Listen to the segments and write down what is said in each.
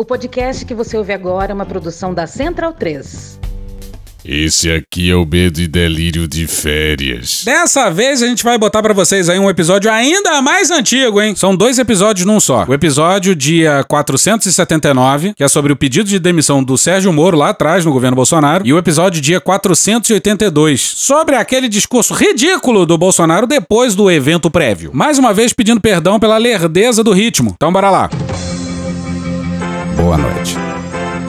O podcast que você ouve agora é uma produção da Central 3. Esse aqui é o Medo e Delírio de Férias. Dessa vez a gente vai botar pra vocês aí um episódio ainda mais antigo, hein? São dois episódios num só. O episódio dia 479, que é sobre o pedido de demissão do Sérgio Moro lá atrás no governo Bolsonaro, e o episódio dia 482, sobre aquele discurso ridículo do Bolsonaro depois do evento prévio. Mais uma vez pedindo perdão pela lerdeza do ritmo. Então bora lá. Boa noite.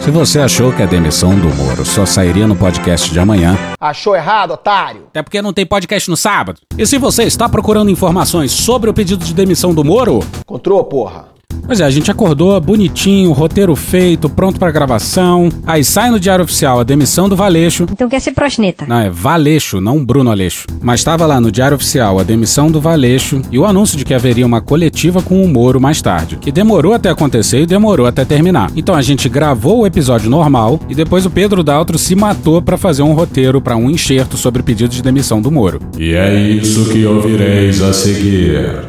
Se você achou que a demissão do Moro só sairia no podcast de amanhã, Achou errado, otário? até porque não tem podcast no sábado. E se você está procurando informações sobre o pedido de demissão do Moro, Encontrou, porra? Pois é, a gente acordou bonitinho, roteiro feito, pronto pra gravação. Aí sai no Diário Oficial a demissão do Valeixo. Então quer ser prosneta. Não, é Valeixo, não Bruno Aleixo. Mas estava lá no Diário Oficial a demissão do Valeixo e o anúncio de que haveria uma coletiva com o Moro mais tarde, que demorou até acontecer e demorou até terminar. Então a gente gravou o episódio normal e depois o Pedro Daltro se matou pra fazer um roteiro pra um enxerto sobre o pedido de demissão do Moro. E é isso que ouvireis a seguir.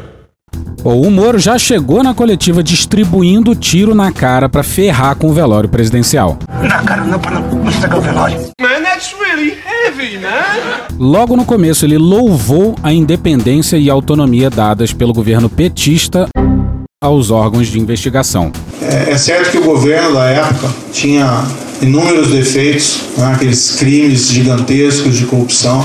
O Moro já chegou na coletiva distribuindo tiro na cara pra ferrar com o velório presidencial. Na cara, não, pra não, não estragar o velório. Man, that's really heavy, man. Logo no começo, ele louvou a independência e autonomia dadas pelo governo petista aos órgãos de investigação. É, é certo que o governo da época tinha inúmeros defeitos, né, aqueles crimes gigantescos de corrupção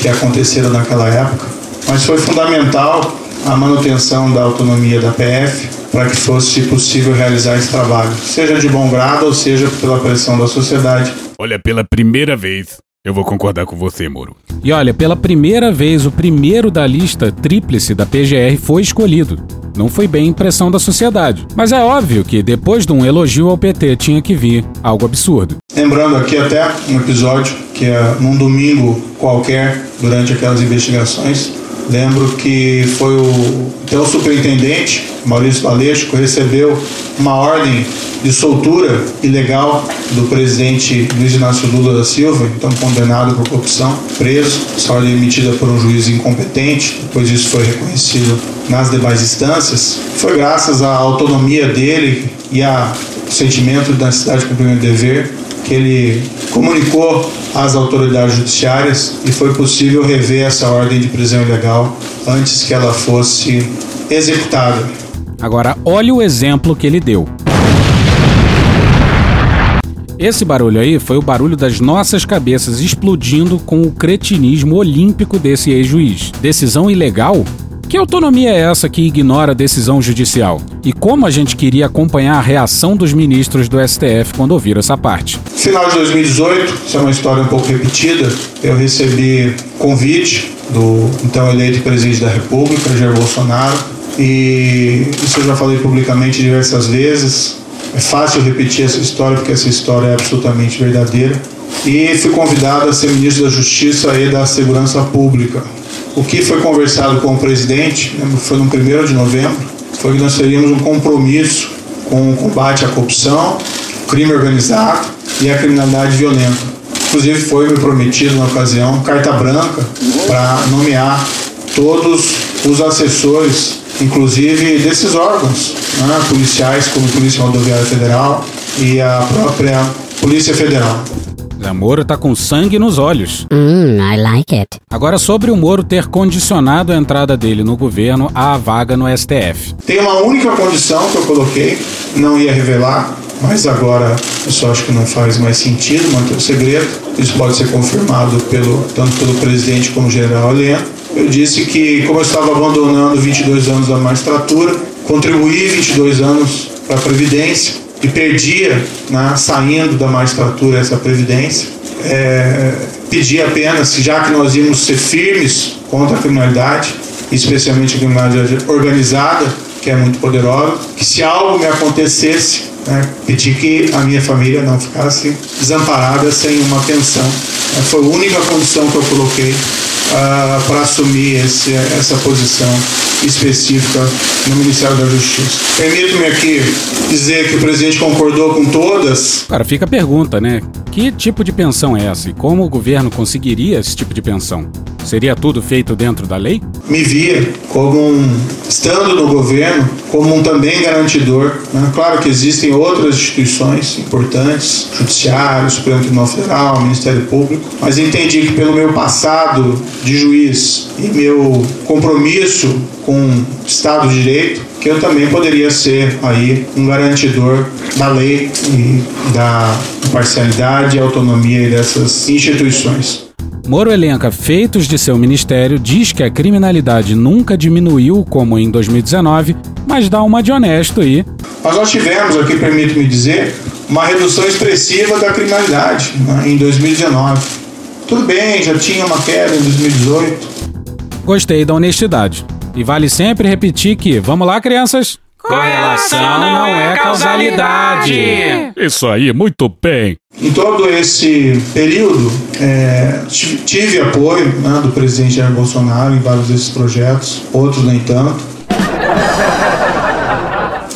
que aconteceram naquela época, mas foi fundamental a manutenção da autonomia da PF para que fosse possível realizar esse trabalho, seja de bom grado ou seja pela pressão da sociedade. Olha, pela primeira vez, eu vou concordar com você, Moro. E olha, pela primeira vez, o primeiro da lista tríplice da PGR foi escolhido. Não foi bem impressão da sociedade. Mas é óbvio que depois de um elogio ao PT tinha que vir algo absurdo. Lembrando aqui até um episódio que é num domingo qualquer, durante aquelas investigações, lembro que foi o, até o superintendente, Maurício Valesco, que recebeu uma ordem de soltura ilegal do presidente Luiz Inácio Lula da Silva, então condenado por corrupção, preso. Essa ordem emitida por um juiz incompetente, depois isso foi reconhecido nas demais instâncias. Foi graças à autonomia dele e ao sentimento da necessidade de cumprir o dever que ele comunicou às autoridades judiciárias e foi possível rever essa ordem de prisão ilegal antes que ela fosse executada. Agora, olha o exemplo que ele deu. Esse barulho aí foi o barulho das nossas cabeças explodindo com o cretinismo olímpico desse ex-juiz. Decisão ilegal? Que autonomia é essa que ignora a decisão judicial? E como a gente queria acompanhar a reação dos ministros do STF quando ouviram essa parte? Final de 2018, isso é uma história um pouco repetida, eu recebi convite do então eleito presidente da República, Jair Bolsonaro, e isso eu já falei publicamente diversas vezes. É fácil repetir essa história porque essa história é absolutamente verdadeira. E fui convidado a ser ministro da Justiça e da Segurança Pública. O que foi conversado com o presidente, né, foi no 1 de novembro, foi que nós teríamos um compromisso com o combate à corrupção, crime organizado e a criminalidade violenta. Inclusive foi me prometido na ocasião carta branca para nomear todos os assessores, inclusive desses órgãos, né, policiais como a Polícia Rodoviária Federal e a própria Polícia Federal. O Moro tá com sangue nos olhos. Hum, I like it. Agora, sobre o Moro ter condicionado a entrada dele no governo à vaga no STF. Tem uma única condição que eu coloquei, não ia revelar, mas agora eu só acho que não faz mais sentido manter o segredo. Isso pode ser confirmado pelo, tanto pelo presidente como o general Heleno. Eu disse que, como eu estava abandonando 22 anos da magistratura, contribuí 22 anos para a Previdência e perdia, né, saindo da magistratura, essa Previdência. É, pedi apenas, já que nós íamos ser firmes contra a criminalidade, especialmente a criminalidade organizada, que é muito poderosa, que se algo me acontecesse, né, pedir que a minha família não ficasse desamparada sem uma pensão. É, foi a única condição que eu coloquei uh, para assumir esse, essa posição específica no Ministério da Justiça. Permito-me aqui dizer que o presidente concordou com todas. Cara, fica a pergunta, né? Que tipo de pensão é essa e como o governo conseguiria esse tipo de pensão? Seria tudo feito dentro da lei? Me via como um, estando no governo, como um também garantidor. Né? Claro que existem outras instituições importantes, Judiciário, Supremo Tribunal Federal, Ministério Público, mas entendi que pelo meu passado de juiz e meu compromisso com o Estado de Direito, que eu também poderia ser aí um garantidor da lei e da imparcialidade e autonomia dessas instituições. Moro elenca feitos de seu ministério, diz que a criminalidade nunca diminuiu como em 2019, mas dá uma de honesto aí. Mas nós tivemos aqui, permito-me dizer, uma redução expressiva da criminalidade né, em 2019. Tudo bem, já tinha uma queda em 2018. Gostei da honestidade. E vale sempre repetir que, vamos lá, crianças? Correlação não é causalidade. Isso aí, muito bem. Em todo esse período, é, tive apoio né, do presidente Jair Bolsonaro em vários desses projetos, outros nem tanto.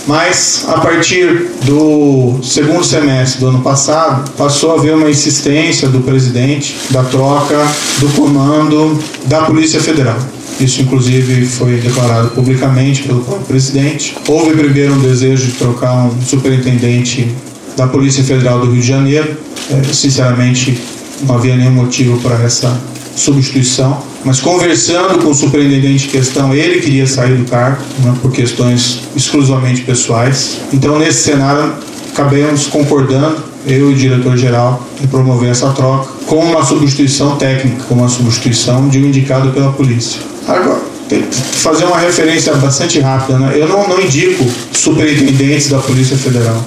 Mas a partir do segundo semestre do ano passado, passou a haver uma insistência do presidente da troca do comando da Polícia Federal. Isso, inclusive, foi declarado publicamente pelo próprio presidente. Houve primeiro um desejo de trocar um superintendente da Polícia Federal do Rio de Janeiro. É, sinceramente, não havia nenhum motivo para essa substituição. Mas conversando com o superintendente em questão, ele queria sair do cargo né, por questões exclusivamente pessoais. Então, nesse cenário, acabamos concordando, eu e o diretor-geral, em promover essa troca com uma substituição técnica, com uma substituição de um indicado pela polícia. Agora, tem que fazer uma referência bastante rápida. Né? Eu não, não indico superintendentes da Polícia Federal.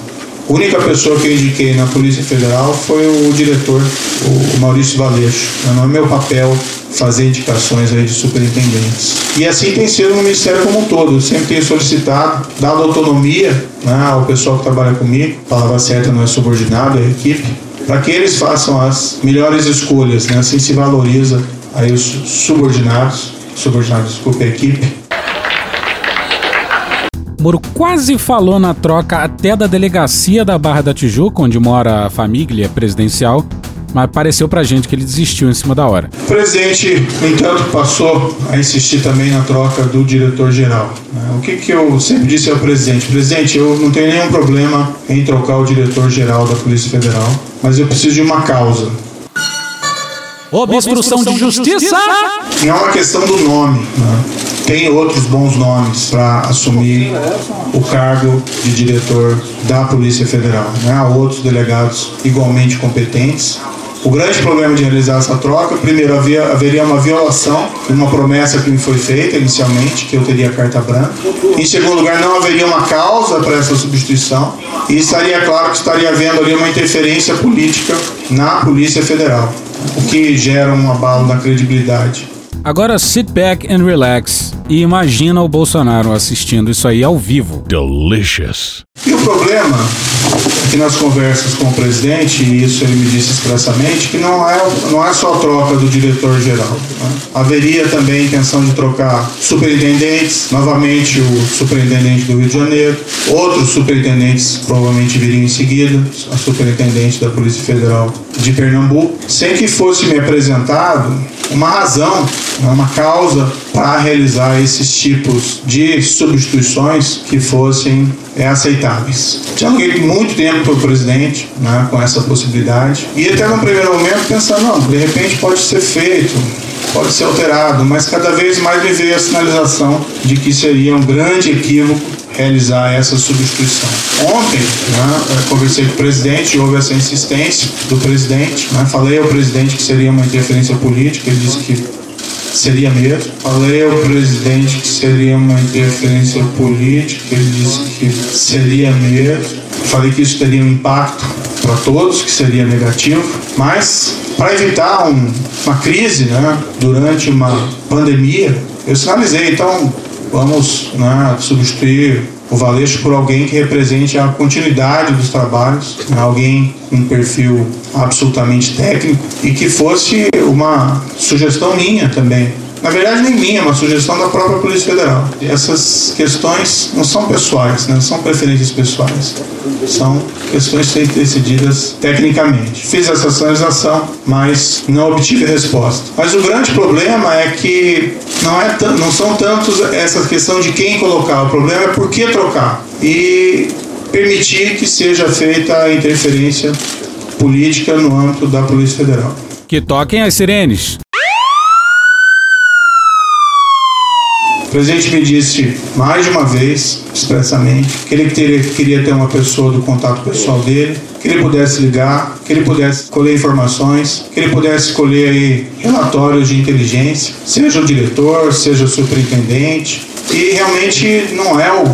A única pessoa que eu indiquei na Polícia Federal foi o diretor, o Maurício Valeixo. Não é meu papel fazer indicações aí de superintendentes. E assim tem sido no Ministério como um todo. Eu sempre tenho solicitado, dado autonomia né, ao pessoal que trabalha comigo, palavra certa não é subordinado, é equipe, para que eles façam as melhores escolhas. Né? Assim se valoriza aí os subordinados, subordinados, desculpa, a equipe, Moro quase falou na troca até da delegacia da Barra da Tijuca, onde mora a família presidencial, mas pareceu pra gente que ele desistiu em cima da hora. O presidente, no entanto, passou a insistir também na troca do diretor-geral. né? O que, que eu sempre disse ao presidente? Presidente, eu não tenho nenhum problema em trocar o diretor-geral da Polícia Federal, mas eu preciso de uma causa. Obstrução de justiça! Não é uma questão do nome. né? Tem outros bons nomes para assumir o cargo de diretor da Polícia Federal. Né? Há outros delegados igualmente competentes. O grande problema de realizar essa troca, primeiro, havia, haveria uma violação de uma promessa que me foi feita inicialmente, que eu teria carta branca. Em segundo lugar, não haveria uma causa para essa substituição. E estaria claro que estaria havendo ali uma interferência política na Polícia Federal, o que gera um abalo na credibilidade. Agora sit back and relax e imagina o Bolsonaro assistindo isso aí ao vivo. Delicious. E o problema que nas conversas com o presidente, e isso ele me disse expressamente, que não é, não é só troca do diretor-geral. né? Haveria também intenção de trocar superintendentes, novamente o superintendente do Rio de Janeiro, outros superintendentes provavelmente viriam em seguida, a superintendente da Polícia Federal de Pernambuco, sem que fosse me apresentado uma razão, né, uma causa para realizar esses tipos de substituições que fossem é, aceitáveis. Dialoguei muito tempo com o presidente né, com essa possibilidade e até no primeiro momento pensando, não, de repente pode ser feito, pode ser alterado, mas cada vez mais me veio a sinalização de que seria um grande equívoco realizar essa substituição. Ontem, né, conversei com o presidente, houve essa insistência do presidente, né, falei ao presidente que seria uma interferência política, ele disse que seria mesmo. Falei ao presidente que seria uma interferência política, ele disse que seria mesmo. Falei que isso teria um impacto para todos, que seria negativo, mas para evitar um- uma crise né, durante uma pandemia, eu sinalizei, então vamos né, substituir o Valeixo por alguém que represente a continuidade dos trabalhos, né, alguém com um perfil absolutamente técnico e que fosse uma sugestão minha também, Na verdade, nem minha, é uma sugestão da própria Polícia Federal. Essas questões não são pessoais, né? não são preferências pessoais. São questões que decididas tecnicamente. Fiz essa sinalização, mas não obtive resposta. Mas o grande problema é que não, é não são tantos essa questão de quem colocar, o problema é por que trocar. E permitir que seja feita a interferência política no âmbito da Polícia Federal. Que toquem as sirenes. O presidente me disse mais de uma vez, expressamente, que ele teria, queria ter uma pessoa do contato pessoal dele, que ele pudesse ligar, que ele pudesse colher informações, que ele pudesse colher aí relatórios de inteligência, seja o diretor, seja o superintendente. E realmente não é o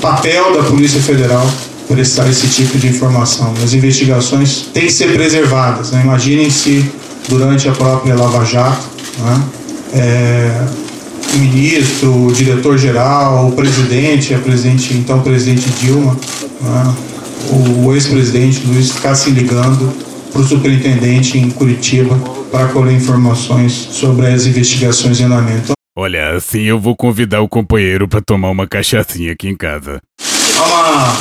papel da Polícia Federal prestar esse tipo de informação. As investigações têm que ser preservadas. Né? Imaginem se durante a própria Lava Jato, né? é, o ministro, o diretor-geral, o presidente, a presidente, então presidente Dilma, né? o ex-presidente Luiz ficassem ligando para o superintendente em Curitiba para colher informações sobre as investigações em andamento. Olha, assim eu vou convidar o companheiro para tomar uma cachaçinha aqui em casa. Há uma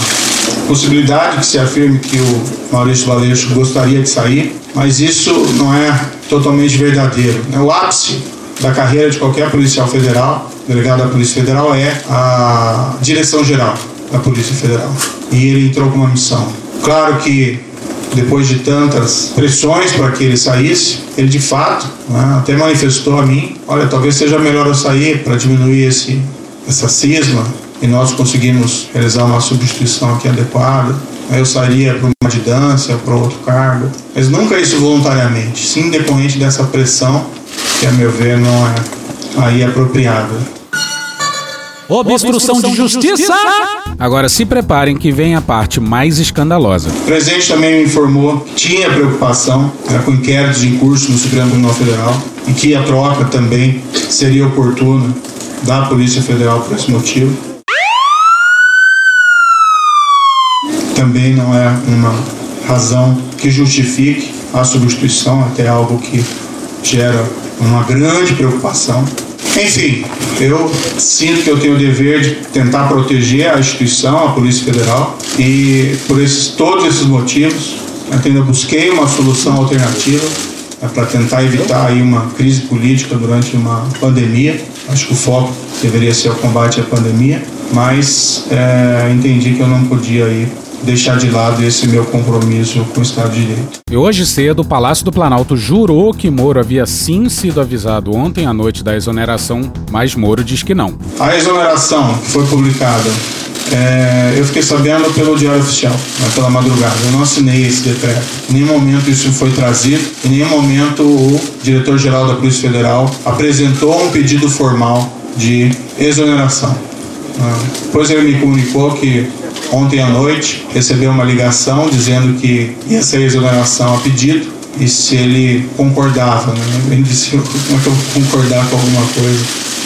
possibilidade que se afirme que o Maurício Valeixo gostaria de sair, mas isso não é totalmente verdadeiro. Né? O ápice da carreira de qualquer policial federal, delegado da Polícia Federal, é a direção geral da Polícia Federal. E ele entrou com uma missão. Claro que depois de tantas pressões para que ele saísse, ele de fato né, até manifestou a mim: olha, talvez seja melhor eu sair para diminuir esse, essa cisma e nós conseguimos realizar uma substituição aqui adequada. Aí eu sairia para uma adjudância, para outro cargo, mas nunca isso voluntariamente, sim decorrente dessa pressão que, a meu ver, não é aí apropriada. Obstrução de justiça! Agora se preparem que vem a parte mais escandalosa. O presidente também me informou que tinha preocupação né, com inquéritos em curso no Supremo Tribunal Federal e que a troca também seria oportuna da Polícia Federal por esse motivo. Também não é uma razão que justifique a substituição, até algo que gera uma grande preocupação. Enfim, eu sinto que eu tenho o dever de tentar proteger a instituição, a Polícia Federal, e por esses, todos esses motivos, ainda busquei uma solução alternativa né, para tentar evitar aí uma crise política durante uma pandemia. Acho que o foco deveria ser o combate à pandemia, mas é, entendi que eu não podia ir deixar de lado esse meu compromisso com o Estado de Direito. E hoje cedo, o Palácio do Planalto jurou que Moro havia sim sido avisado ontem à noite da exoneração, mas Moro diz que não. A exoneração que foi publicada, é, eu fiquei sabendo pelo Diário Oficial, né, pela madrugada. Eu não assinei esse decreto. Em nenhum momento isso foi trazido, em nenhum momento o diretor-geral da Polícia Federal apresentou um pedido formal de exoneração. Depois ele me comunicou que ontem à noite recebeu uma ligação dizendo que ia ser exoneração a pedido e se ele concordava. Né? Ele disse: como é que eu vou concordar com alguma coisa?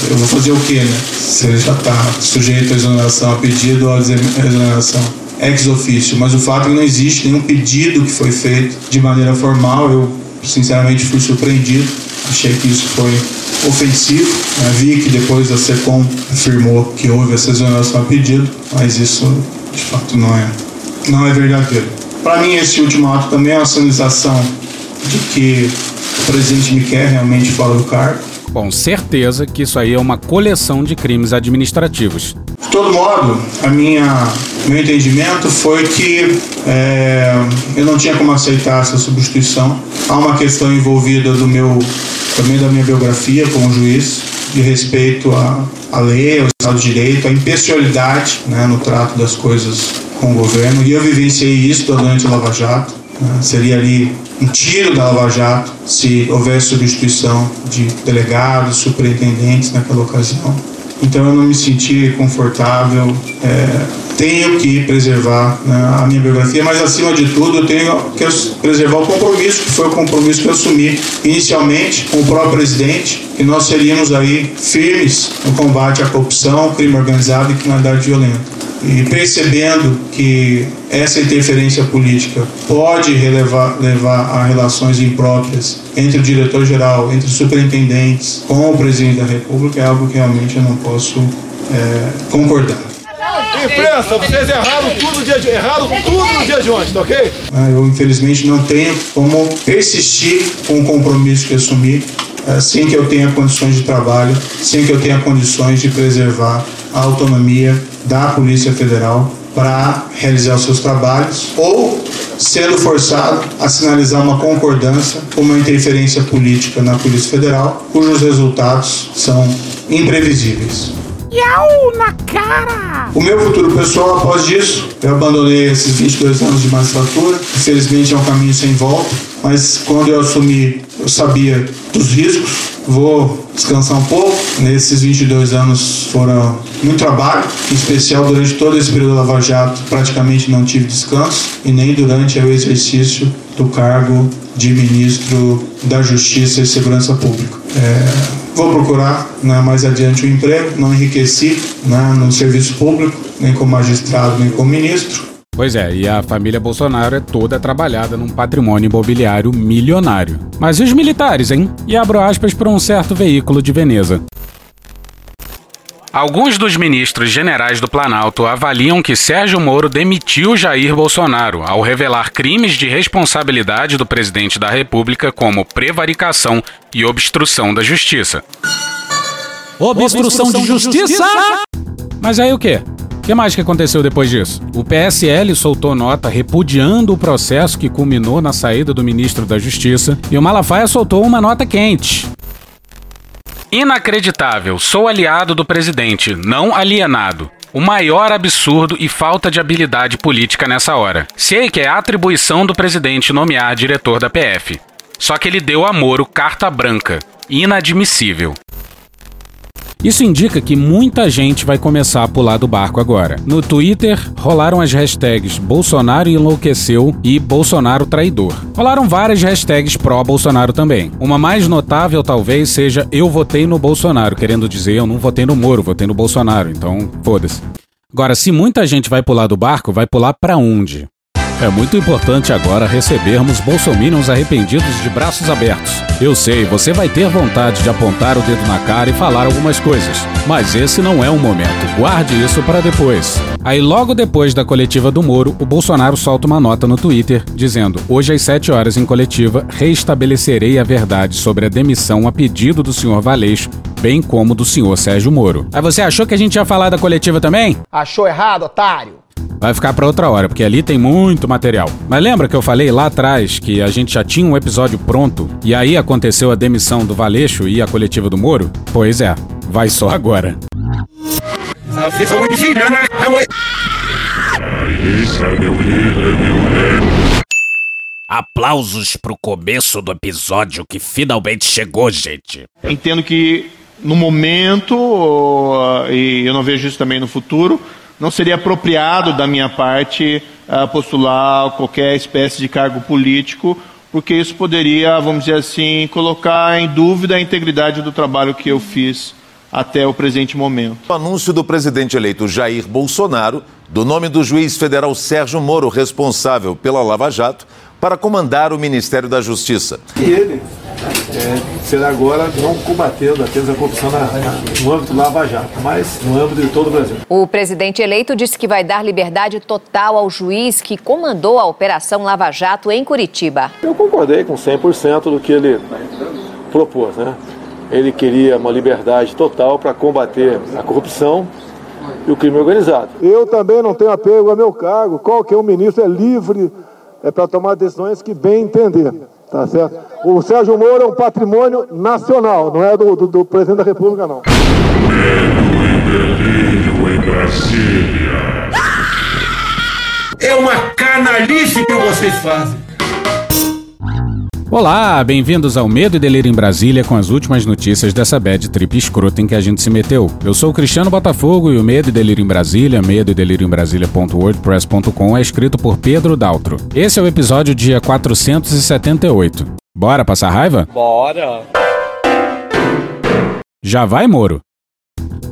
Eu vou fazer o quê, né? Se ele já está sujeito à exoneração a pedido ou à exoneração ex ofício. Mas o fato é que não existe nenhum pedido que foi feito de maneira formal. Eu, sinceramente, fui surpreendido. Achei que isso foi ofensivo. Né? Vi que depois a SECOM afirmou que houve essa exoneração a pedido, mas isso de fato não é, não é verdadeiro. Para mim, esse último ato também é uma sinalização de que o presidente me quer realmente fora do cargo. Bom, certeza que isso aí é uma coleção de crimes administrativos. De todo modo, a minha meu entendimento foi que é, eu não tinha como aceitar essa substituição. Há uma questão envolvida do meu também da minha biografia como juiz de respeito à, à lei, ao Estado de Direito, à impessoalidade né, no trato das coisas com o governo. E eu vivenciei isso durante a Lava Jato. Né, seria ali um tiro da Lava Jato se houvesse substituição de delegados, superintendentes naquela ocasião. Então eu não me senti confortável. É, tenho que preservar né, a minha biografia, mas acima de tudo eu tenho que preservar o compromisso, que foi o compromisso que eu assumi inicialmente com o próprio presidente, que nós seríamos aí firmes no combate à corrupção, crime organizado e criminalidade violenta. e percebendo que essa interferência política pode relevar, levar a relações impróprias entre o diretor-geral, entre os superintendentes, com o presidente da República, é algo que realmente eu não posso é, concordar. Imprensa, vocês erraram tudo no dia de, erraram tudo no dia de ontem, tá ok? Ah, Eu, infelizmente, não tenho como persistir com o compromisso que assumi eh, sem que eu tenha condições de trabalho, sem que eu tenha condições de preservar a autonomia da Polícia Federal para realizar os seus trabalhos ou sendo forçado a sinalizar uma concordância com uma interferência política na Polícia Federal, cujos resultados são imprevisíveis. O meu futuro pessoal, após isso, eu abandonei esses 22 anos de magistratura. Infelizmente é um caminho sem volta, mas quando eu assumi, eu sabia dos riscos. Vou descansar um pouco. Nesses 22 anos foram muito trabalho, em especial durante todo esse período da Lava Jato, praticamente não tive descanso e nem durante o exercício do cargo de ministro da Justiça e Segurança Pública. É, Vou procurar né, mais adiante um emprego, não enriqueci né, no serviço público, nem como magistrado, nem como ministro. Pois é, e a família Bolsonaro é toda trabalhada num patrimônio imobiliário milionário. Mas e os militares, hein? E abro aspas para um certo veículo de Veneza. Alguns dos ministros generais do Planalto avaliam que Sérgio Moro demitiu Jair Bolsonaro ao revelar crimes de responsabilidade do presidente da República como prevaricação e obstrução da justiça. Obstrução de justiça? Mas aí o quê? O que mais que aconteceu depois disso? O PSL soltou nota repudiando o processo que culminou na saída do ministro da Justiça e o Malafaia soltou uma nota quente. Inacreditável. Sou aliado do presidente, não alienado. O maior absurdo e falta de habilidade política nessa hora. Sei que é atribuição do presidente nomear diretor da PF. Só que ele deu a Moro carta branca. Inadmissível. Isso indica que muita gente vai começar a pular do barco agora. No Twitter, rolaram as hashtags Bolsonaro enlouqueceu e Bolsonaro traidor. Rolaram várias hashtags pró-Bolsonaro também. Uma mais notável talvez seja Eu votei no Bolsonaro, querendo dizer eu não votei no Moro, votei no Bolsonaro, então foda-se. Agora, se muita gente vai pular do barco, vai pular pra onde? É muito importante agora recebermos bolsominions arrependidos de braços abertos. Eu sei, você vai ter vontade de apontar o dedo na cara e falar algumas coisas, mas esse não é o momento. Guarde isso para depois. Aí logo depois da coletiva do Moro, o Bolsonaro solta uma nota no Twitter dizendo: "Hoje às 7 horas em coletiva reestabelecerei a verdade sobre a demissão a pedido do senhor Valeixo, bem como do senhor Sérgio Moro". Aí você achou que a gente ia falar da coletiva também? Achou errado, otário? Vai ficar pra outra hora, porque ali tem muito material. Mas lembra que eu falei lá atrás que a gente já tinha um episódio pronto e aí aconteceu a demissão do Valeixo e a coletiva do Moro? Pois é, vai só agora. Aplausos pro começo do episódio que finalmente chegou, gente. Entendo que no momento, e eu não vejo isso também no futuro, não seria apropriado da minha parte uh, postular qualquer espécie de cargo político, porque isso poderia, vamos dizer assim, colocar em dúvida a integridade do trabalho que eu fiz até o presente momento. O anúncio do presidente eleito Jair Bolsonaro do nome do juiz federal Sérgio Moro, responsável pela Lava Jato, para comandar o Ministério da Justiça. E ele é, será agora não combatendo apenas a corrupção na, na, no âmbito Lava Jato, mas no âmbito de todo o Brasil. O presidente eleito disse que vai dar liberdade total ao juiz que comandou a Operação Lava Jato em Curitiba. Eu concordei com 100% do que ele propôs, né? Ele queria uma liberdade total para combater a corrupção e o crime organizado. Eu também não tenho apego ao meu cargo. Qualquer um ministro é livre é para tomar decisões que bem entender. Tá certo? O Sérgio Moro é um patrimônio nacional, não é do, do, do presidente da República, não. Delírio em Brasília. É uma canalice que vocês fazem. Olá, bem-vindos ao Medo e Delírio em Brasília com as últimas notícias dessa bad trip escrota em que a gente se meteu. Eu sou o Cristiano Botafogo e o Medo e Delírio em Brasília, medo e delírio em Brasília.wordpress.com é escrito por Pedro Daltro. Esse é o episódio dia 478. Bora passar raiva? Bora! Já vai, Moro?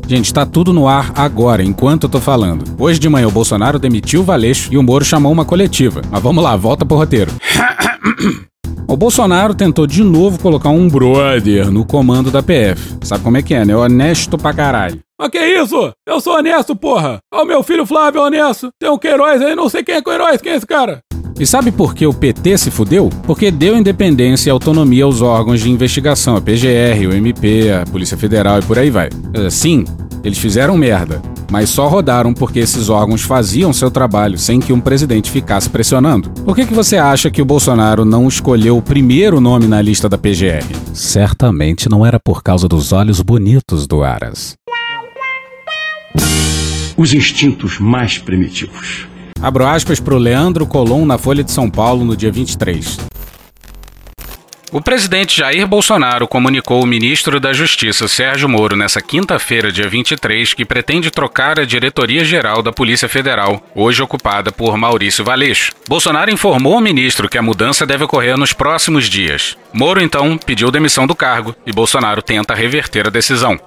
Gente, está tudo no ar agora, enquanto eu tô falando. Hoje de manhã o Bolsonaro demitiu o Valeixo e o Moro chamou uma coletiva. Mas vamos lá, volta pro roteiro. O Bolsonaro tentou de novo colocar um brother no comando da PF. Sabe como é que é, né? Honesto pra caralho. Mas que isso? Eu sou honesto, porra! Ó, o meu filho Flávio é honesto. Tem um Queiroz aí, não sei quem é Queiroz, quem é esse cara? E sabe por que o PT se fudeu? Porque deu independência e autonomia aos órgãos de investigação, a PGR, o MP, a Polícia Federal e por aí vai. Sim, eles fizeram merda, mas só rodaram porque esses órgãos faziam seu trabalho sem que um presidente ficasse pressionando. Por que, que você acha que o Bolsonaro não escolheu o primeiro nome na lista da PGR? Certamente não era por causa dos olhos bonitos do Aras. Os instintos mais primitivos. Abro aspas para o Leandro Colom na Folha de São Paulo no dia 23. O presidente Jair Bolsonaro comunicou ao ministro da Justiça, Sérgio Moro, nesta quinta-feira, dia 23, que pretende trocar a diretoria-geral da Polícia Federal, hoje ocupada por Maurício Valeixo. Bolsonaro informou ao ministro que a mudança deve ocorrer nos próximos dias. Moro, então, pediu demissão do cargo e Bolsonaro tenta reverter a decisão.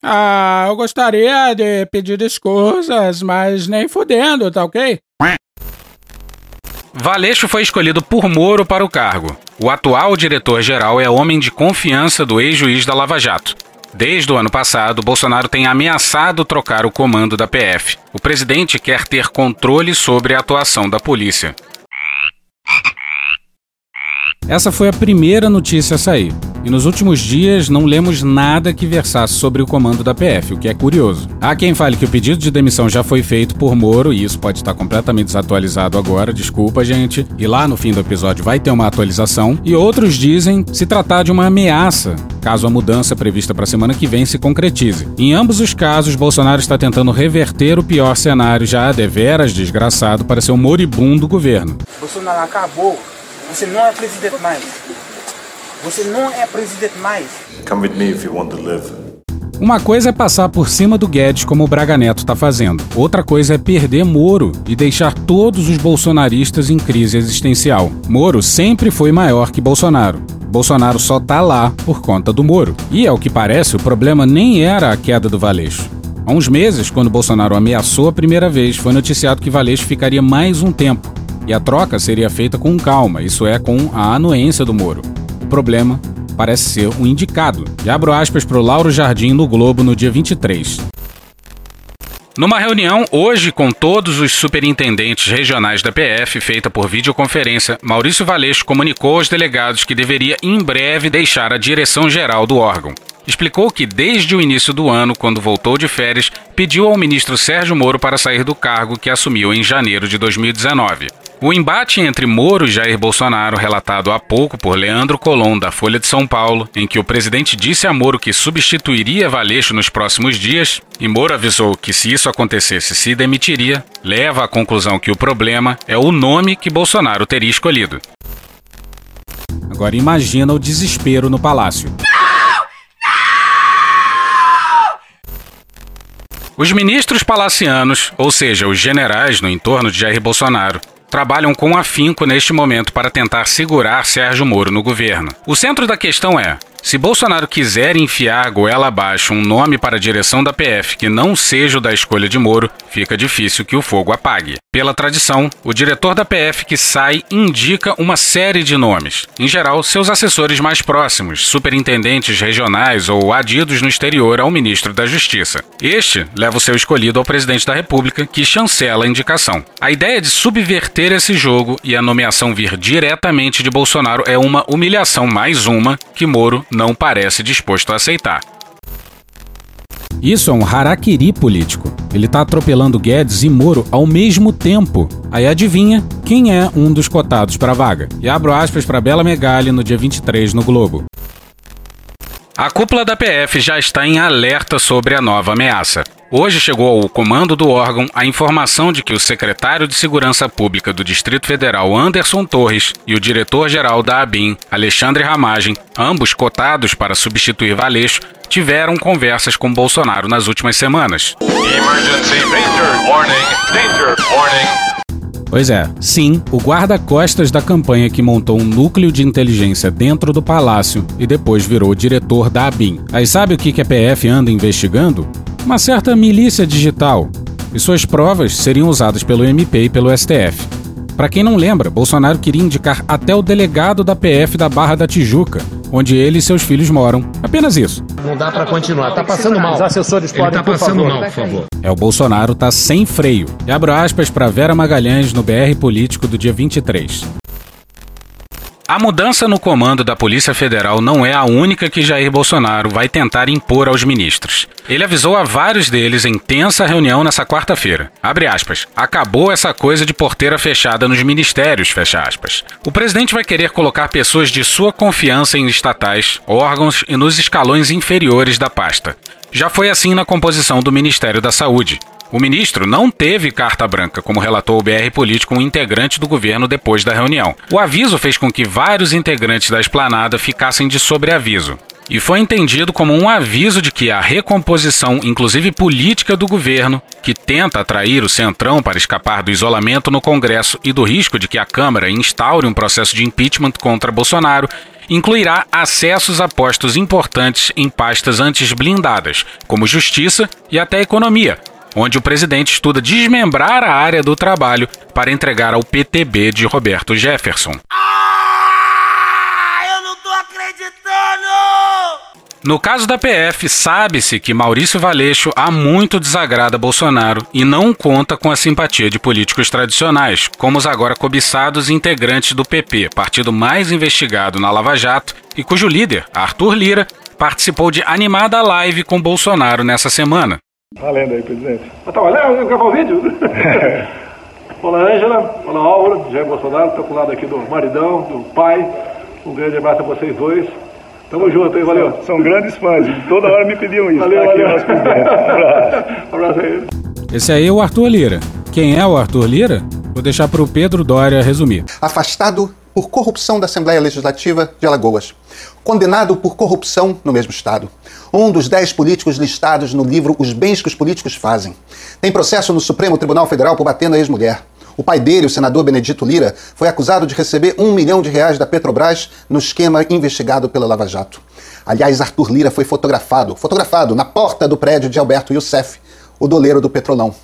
Ah, eu gostaria de pedir desculpas, mas nem fudendo, tá ok? Valeixo foi escolhido por Moro para o cargo. O atual diretor-geral é homem de confiança do ex-juiz da Lava Jato. Desde o ano passado, Bolsonaro tem ameaçado trocar o comando da PF. O presidente quer ter controle sobre a atuação da polícia. Essa foi a primeira notícia a sair. E nos últimos dias não lemos nada que versasse sobre o comando da PF, o que é curioso. Há quem fale que o pedido de demissão já foi feito por Moro, e isso pode estar completamente desatualizado agora, desculpa, gente. E lá no fim do episódio vai ter uma atualização. E outros dizem se tratar de uma ameaça, caso a mudança prevista para a semana que vem se concretize. Em ambos os casos, Bolsonaro está tentando reverter o pior cenário já deveras desgraçado para seu moribundo governo. Bolsonaro acabou. Você não é presidente mais. Você não é presidente mais. Come with me if you want to live. Uma coisa é passar por cima do Guedes como o Braga Neto está fazendo. Outra coisa é perder Moro e deixar todos os bolsonaristas em crise existencial. Moro sempre foi maior que Bolsonaro. Bolsonaro só tá lá por conta do Moro. E ao que parece, o problema nem era a queda do Valeixo. Há uns meses, quando Bolsonaro ameaçou a primeira vez, foi noticiado que Valeixo ficaria mais um tempo. E a troca seria feita com calma, isso é, com a anuência do Moro problema parece ser um indicado. E abro aspas para o Lauro Jardim no Globo no dia 23. Numa reunião hoje com todos os superintendentes regionais da PF, feita por videoconferência, Maurício Valeixo comunicou aos delegados que deveria em breve deixar a direção geral do órgão. Explicou que desde o início do ano, quando voltou de férias, pediu ao ministro Sérgio Moro para sair do cargo que assumiu em janeiro de 2019. O embate entre Moro e Jair Bolsonaro, relatado há pouco por Leandro Colom, da Folha de São Paulo, em que o presidente disse a Moro que substituiria Valeixo nos próximos dias, e Moro avisou que se isso acontecesse se demitiria, leva à conclusão que o problema é o nome que Bolsonaro teria escolhido. Agora imagina o desespero no palácio. Os ministros palacianos, ou seja, os generais no entorno de Jair Bolsonaro, trabalham com afinco neste momento para tentar segurar Sérgio Moro no governo. O centro da questão é: se Bolsonaro quiser enfiar goela abaixo um nome para a direção da PF que não seja o da escolha de Moro, fica difícil que o fogo apague. Pela tradição, o diretor da PF que sai indica uma série de nomes, em geral seus assessores mais próximos, superintendentes regionais ou adidos no exterior ao ministro da Justiça. Este leva o seu escolhido ao presidente da República, que chancela a indicação. A ideia de subverter esse jogo e a nomeação vir diretamente de Bolsonaro é uma humilhação mais uma que Moro não parece disposto a aceitar. Isso é um harakiri político. Ele tá atropelando Guedes e Moro ao mesmo tempo. Aí adivinha quem é um dos cotados para a vaga? E abro aspas para Bela Megali no dia 23 no Globo. A cúpula da PF já está em alerta sobre a nova ameaça. Hoje chegou ao comando do órgão a informação de que o secretário de Segurança Pública do Distrito Federal, Anderson Torres, e o diretor-geral da ABIN, Alexandre Ramagem, ambos cotados para substituir Valeixo, tiveram conversas com Bolsonaro nas últimas semanas. Emergency danger warning, danger warning. Pois é, sim, o guarda-costas da campanha que montou um núcleo de inteligência dentro do palácio e depois virou diretor da ABIN. Aí sabe o que a PF anda investigando? Uma certa milícia digital. E suas provas seriam usadas pelo MP e pelo STF. Para quem não lembra, Bolsonaro queria indicar até o delegado da PF da Barra da Tijuca, onde ele e seus filhos moram. Apenas isso. Não dá para continuar. Tá passando mal. Os assessores podem, tá passando por mal, por favor. É o Bolsonaro tá sem freio. E abro aspas para Vera Magalhães no BR Político do dia 23. A mudança no comando da Polícia Federal não é a única que Jair Bolsonaro vai tentar impor aos ministros. Ele avisou a vários deles em tensa reunião nessa quarta-feira. Abre aspas. Acabou essa coisa de porteira fechada nos ministérios, fecha aspas. O presidente vai querer colocar pessoas de sua confiança em estatais, órgãos e nos escalões inferiores da pasta. Já foi assim na composição do Ministério da Saúde. O ministro não teve carta branca, como relatou o BR Político, um integrante do governo depois da reunião. O aviso fez com que vários integrantes da esplanada ficassem de sobreaviso. E foi entendido como um aviso de que a recomposição, inclusive política do governo, que tenta atrair o Centrão para escapar do isolamento no Congresso e do risco de que a Câmara instaure um processo de impeachment contra Bolsonaro, incluirá acessos a postos importantes em pastas antes blindadas, como Justiça e até Economia, onde o presidente estuda desmembrar a área do trabalho para entregar ao PTB de Roberto Jefferson. No caso da PF, sabe-se que Maurício Valeixo há muito desagrada Bolsonaro e não conta com a simpatia de políticos tradicionais, como os agora cobiçados integrantes do PP, partido mais investigado na Lava Jato e cujo líder, Arthur Lira, participou de animada live com Bolsonaro nessa semana. Valendo aí, presidente. Tá olhando? Gravar o vídeo? olá, Ângela. Olá, Álvaro. Jair Bolsonaro. Estou com o lado aqui do maridão, do pai. Um grande abraço a vocês dois. Tamo junto, hein? Valeu. São, são grandes fãs. Toda hora me pediam isso. Valeu, Aqui valeu. nosso presidente. Um abraço. Um abraço aí. Esse aí é o Arthur Lira. Quem é o Arthur Lira? Vou deixar para o Pedro Dória resumir. afastado por corrupção da Assembleia Legislativa de Alagoas, condenado por corrupção no mesmo estado. Um dos dez políticos listados no livro Os Bens que os Políticos Fazem. Tem processo no Supremo Tribunal Federal por bater na ex-mulher. O pai dele, o senador Benedito Lira, foi acusado de receber um milhão de reais da Petrobras no esquema investigado pela Lava Jato. Aliás, Arthur Lira foi fotografado, fotografado na porta do prédio de Alberto Youssef, o doleiro do Petrolão.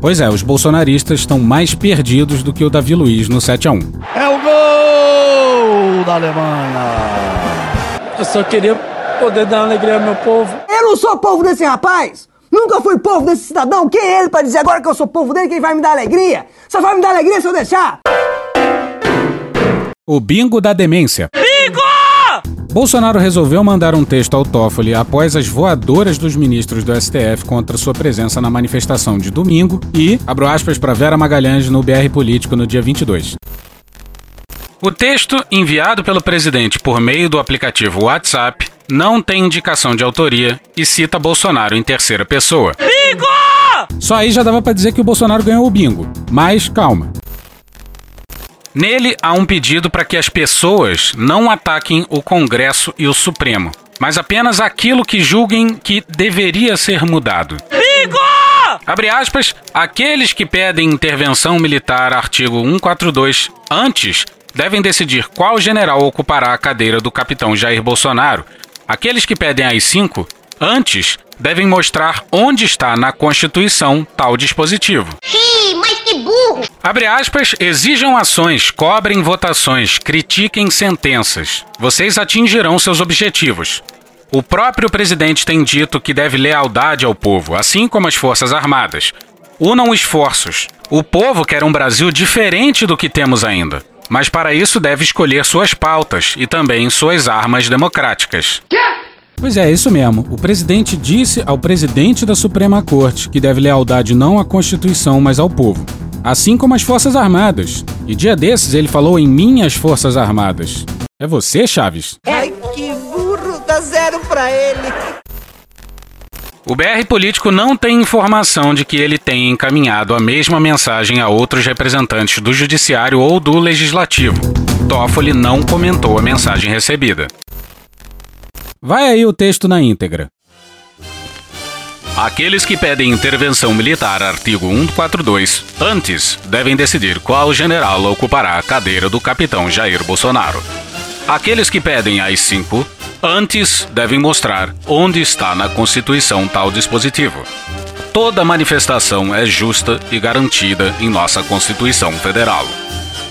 Pois é, os bolsonaristas estão mais perdidos do que o Davi Luiz no 7 a 1 É o gol da Alemanha. Eu só queria poder dar alegria ao meu povo. Eu não sou povo desse rapaz! Nunca fui povo desse cidadão! Quem é ele pra dizer agora que eu sou povo dele? Quem vai me dar alegria? Só vai me dar alegria se eu deixar! O bingo da demência. Bingo! Bolsonaro resolveu mandar um texto ao Toffoli após as voadoras dos ministros do STF contra sua presença na manifestação de domingo e, abro aspas para Vera Magalhães no BR Político no dia 22. O texto, enviado pelo presidente por meio do aplicativo WhatsApp, não tem indicação de autoria e cita Bolsonaro em terceira pessoa. Bingo! Só aí já dava para dizer que o Bolsonaro ganhou o bingo. Mas calma. Nele há um pedido para que as pessoas não ataquem o Congresso e o Supremo, mas apenas aquilo que julguem que deveria ser mudado. Bingo! Abre aspas, aqueles que pedem intervenção militar, artigo 142, antes devem decidir qual general ocupará a cadeira do capitão Jair Bolsonaro. Aqueles que pedem AI-5, antes devem mostrar onde está na Constituição tal dispositivo. Ih, mas que burro! Abre aspas, exijam ações, cobrem votações, critiquem sentenças. Vocês atingirão seus objetivos. O próprio presidente tem dito que deve lealdade ao povo, assim como as Forças Armadas. Unam esforços. O povo quer um Brasil diferente do que temos ainda. Mas para isso deve escolher suas pautas e também suas armas democráticas. Pois é, isso mesmo. O presidente disse ao presidente da Suprema Corte que deve lealdade não à Constituição, mas ao povo. Assim como as Forças Armadas. E dia desses ele falou em minhas Forças Armadas. É você, Chaves? Ai, que burro! Dá zero pra ele! O BR Político não tem informação de que ele tenha encaminhado a mesma mensagem a outros representantes do Judiciário ou do Legislativo. Toffoli não comentou a mensagem recebida. Vai aí o texto na íntegra. Aqueles que pedem intervenção militar, artigo 142, antes devem decidir qual general ocupará a cadeira do capitão Jair Bolsonaro. Aqueles que pedem AI-5, antes devem mostrar onde está na Constituição tal dispositivo. Toda manifestação é justa e garantida em nossa Constituição Federal.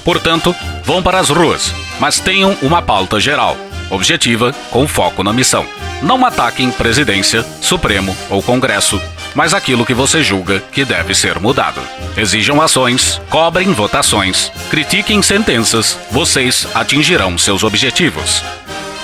Portanto, vão para as ruas, mas tenham uma pauta geral, objetiva, com foco na missão. Não ataquem presidência, Supremo ou Congresso, mas aquilo que você julga que deve ser mudado. Exijam ações, cobrem votações, critiquem sentenças, vocês atingirão seus objetivos.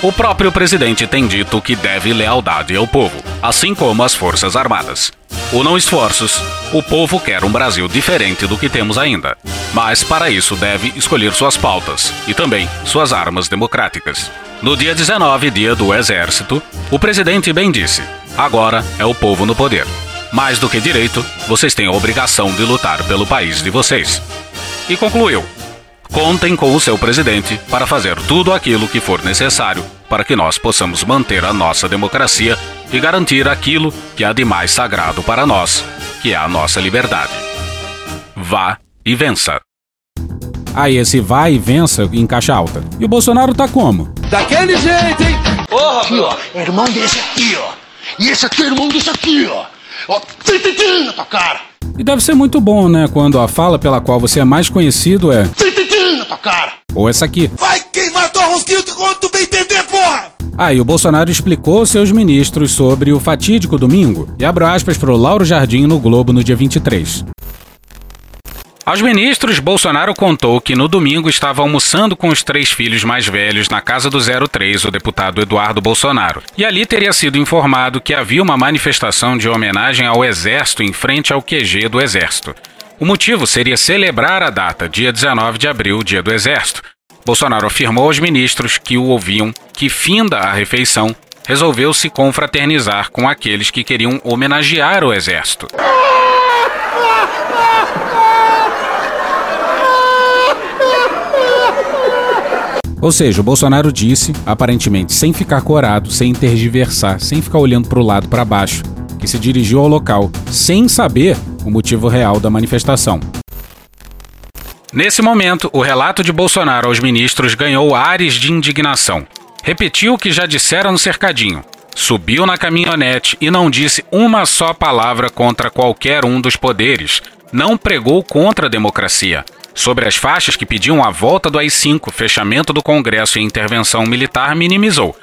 O próprio presidente tem dito que deve lealdade ao povo, assim como as Forças Armadas. Unam esforços. O povo quer um Brasil diferente do que temos ainda. Mas para isso deve escolher suas pautas e também suas armas democráticas. No dia 19, dia do Exército, o presidente bem disse: agora é o povo no poder. Mais do que direito, vocês têm a obrigação de lutar pelo país de vocês. E concluiu: contem com o seu presidente para fazer tudo aquilo que for necessário para que nós possamos manter a nossa democracia e garantir aquilo que há de mais sagrado para nós, que é a nossa liberdade. Vá e vença. Aí esse vai e vença em caixa alta. E o Bolsonaro tá como? Daquele jeito, hein? Porra, aqui, ó. É irmão desse aqui, ó. E esse aqui é irmão desse aqui, ó. Ó, tim, tim, tim, na tua cara. E deve ser muito bom, né? Quando a fala pela qual você é mais conhecido é. Tim, tua cara. Ou essa aqui. Vai queimar tua rosquinha quando tu bem entender, porra! Ah, e o Bolsonaro explicou aos seus ministros sobre o fatídico domingo. E abro aspas para o Lauro Jardim no Globo no dia 23. Aos ministros, Bolsonaro contou que no domingo estava almoçando com os três filhos mais velhos na casa do 03, o deputado Eduardo Bolsonaro. E ali teria sido informado que havia uma manifestação de homenagem ao Exército em frente ao QG do Exército. O motivo seria celebrar a data, dia 19 de abril, dia do Exército. Bolsonaro afirmou aos ministros que o ouviam que, finda a refeição, resolveu se confraternizar com aqueles que queriam homenagear o Exército. Ou seja, o Bolsonaro disse, aparentemente sem ficar corado, sem tergiversar, sem ficar olhando para o lado para baixo, que se dirigiu ao local sem saber o motivo real da manifestação. Nesse momento, o relato de Bolsonaro aos ministros ganhou ares de indignação. Repetiu o que já dissera no cercadinho. Subiu na caminhonete e não disse uma só palavra contra qualquer um dos poderes. Não pregou contra a democracia. Sobre as faixas que pediam a volta do AI-5, fechamento do Congresso e intervenção militar, minimizou.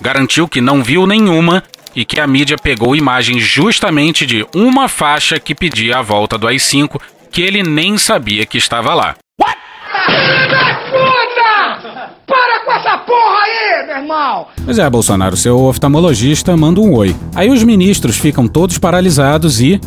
Garantiu que não viu nenhuma e que a mídia pegou imagens justamente de uma faixa que pedia a volta do AI-5, que ele nem sabia que estava lá. What? Puta! Para com essa porra aí, meu irmão! Pois é, Bolsonaro, seu oftalmologista manda um oi. Aí os ministros ficam todos paralisados e.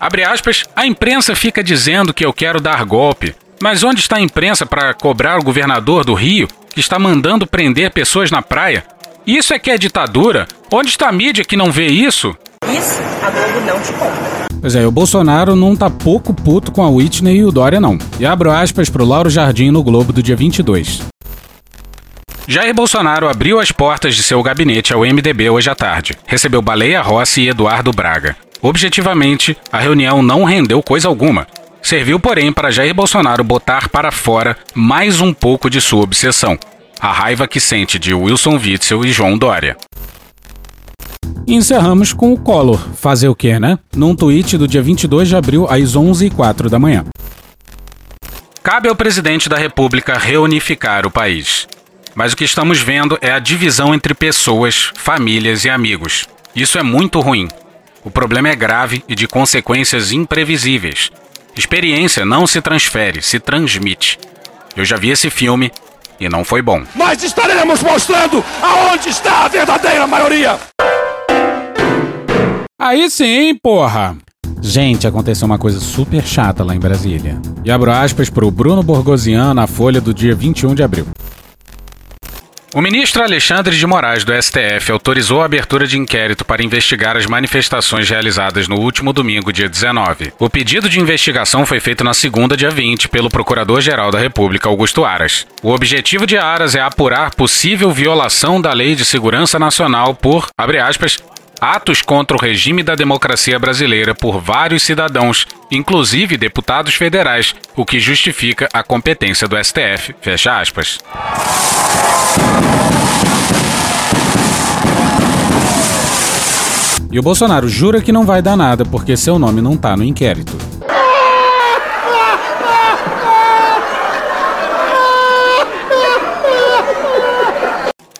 Abre aspas, a imprensa fica dizendo que eu quero dar golpe. Mas onde está a imprensa para cobrar o governador do Rio, que está mandando prender pessoas na praia? Isso é que é ditadura? Onde está a mídia que não vê isso? Isso a Globo não te conta. Pois é, o Bolsonaro não tá pouco puto com a Whitney e o Dória, não. E abro aspas pro Lauro Jardim no Globo do dia 22. Jair Bolsonaro abriu as portas de seu gabinete ao MDB hoje à tarde. Recebeu Baleia Rossi e Eduardo Braga. Objetivamente, a reunião não rendeu coisa alguma. Serviu, porém, para Jair Bolsonaro botar para fora mais um pouco de sua obsessão. A raiva que sente de Wilson Witzel e João Dória. Encerramos com o Collor. Fazer o quê, né? Num tweet do dia 22 de abril, às 11h04 da manhã. Cabe ao presidente da República reunificar o país. Mas o que estamos vendo é a divisão entre pessoas, famílias e amigos. Isso é muito ruim. O problema é grave e de consequências imprevisíveis. Experiência não se transfere, se transmite. Eu já vi esse filme e não foi bom. Nós estaremos mostrando aonde está a verdadeira maioria! Aí sim, porra! Gente, aconteceu uma coisa super chata lá em Brasília. E abro aspas pro Bruno Borgosian na Folha do dia 21 de abril. O ministro Alexandre de Moraes do STF autorizou a abertura de inquérito para investigar as manifestações realizadas no último domingo, dia 19. O pedido de investigação foi feito na segunda, dia 20, pelo Procurador-Geral da República, Augusto Aras. O objetivo de Aras é apurar possível violação da Lei de Segurança Nacional por, abre aspas, atos contra o regime da democracia brasileira por vários cidadãos, inclusive deputados federais, o que justifica a competência do STF. Fecha aspas. E o Bolsonaro jura que não vai dar nada porque seu nome não tá no inquérito.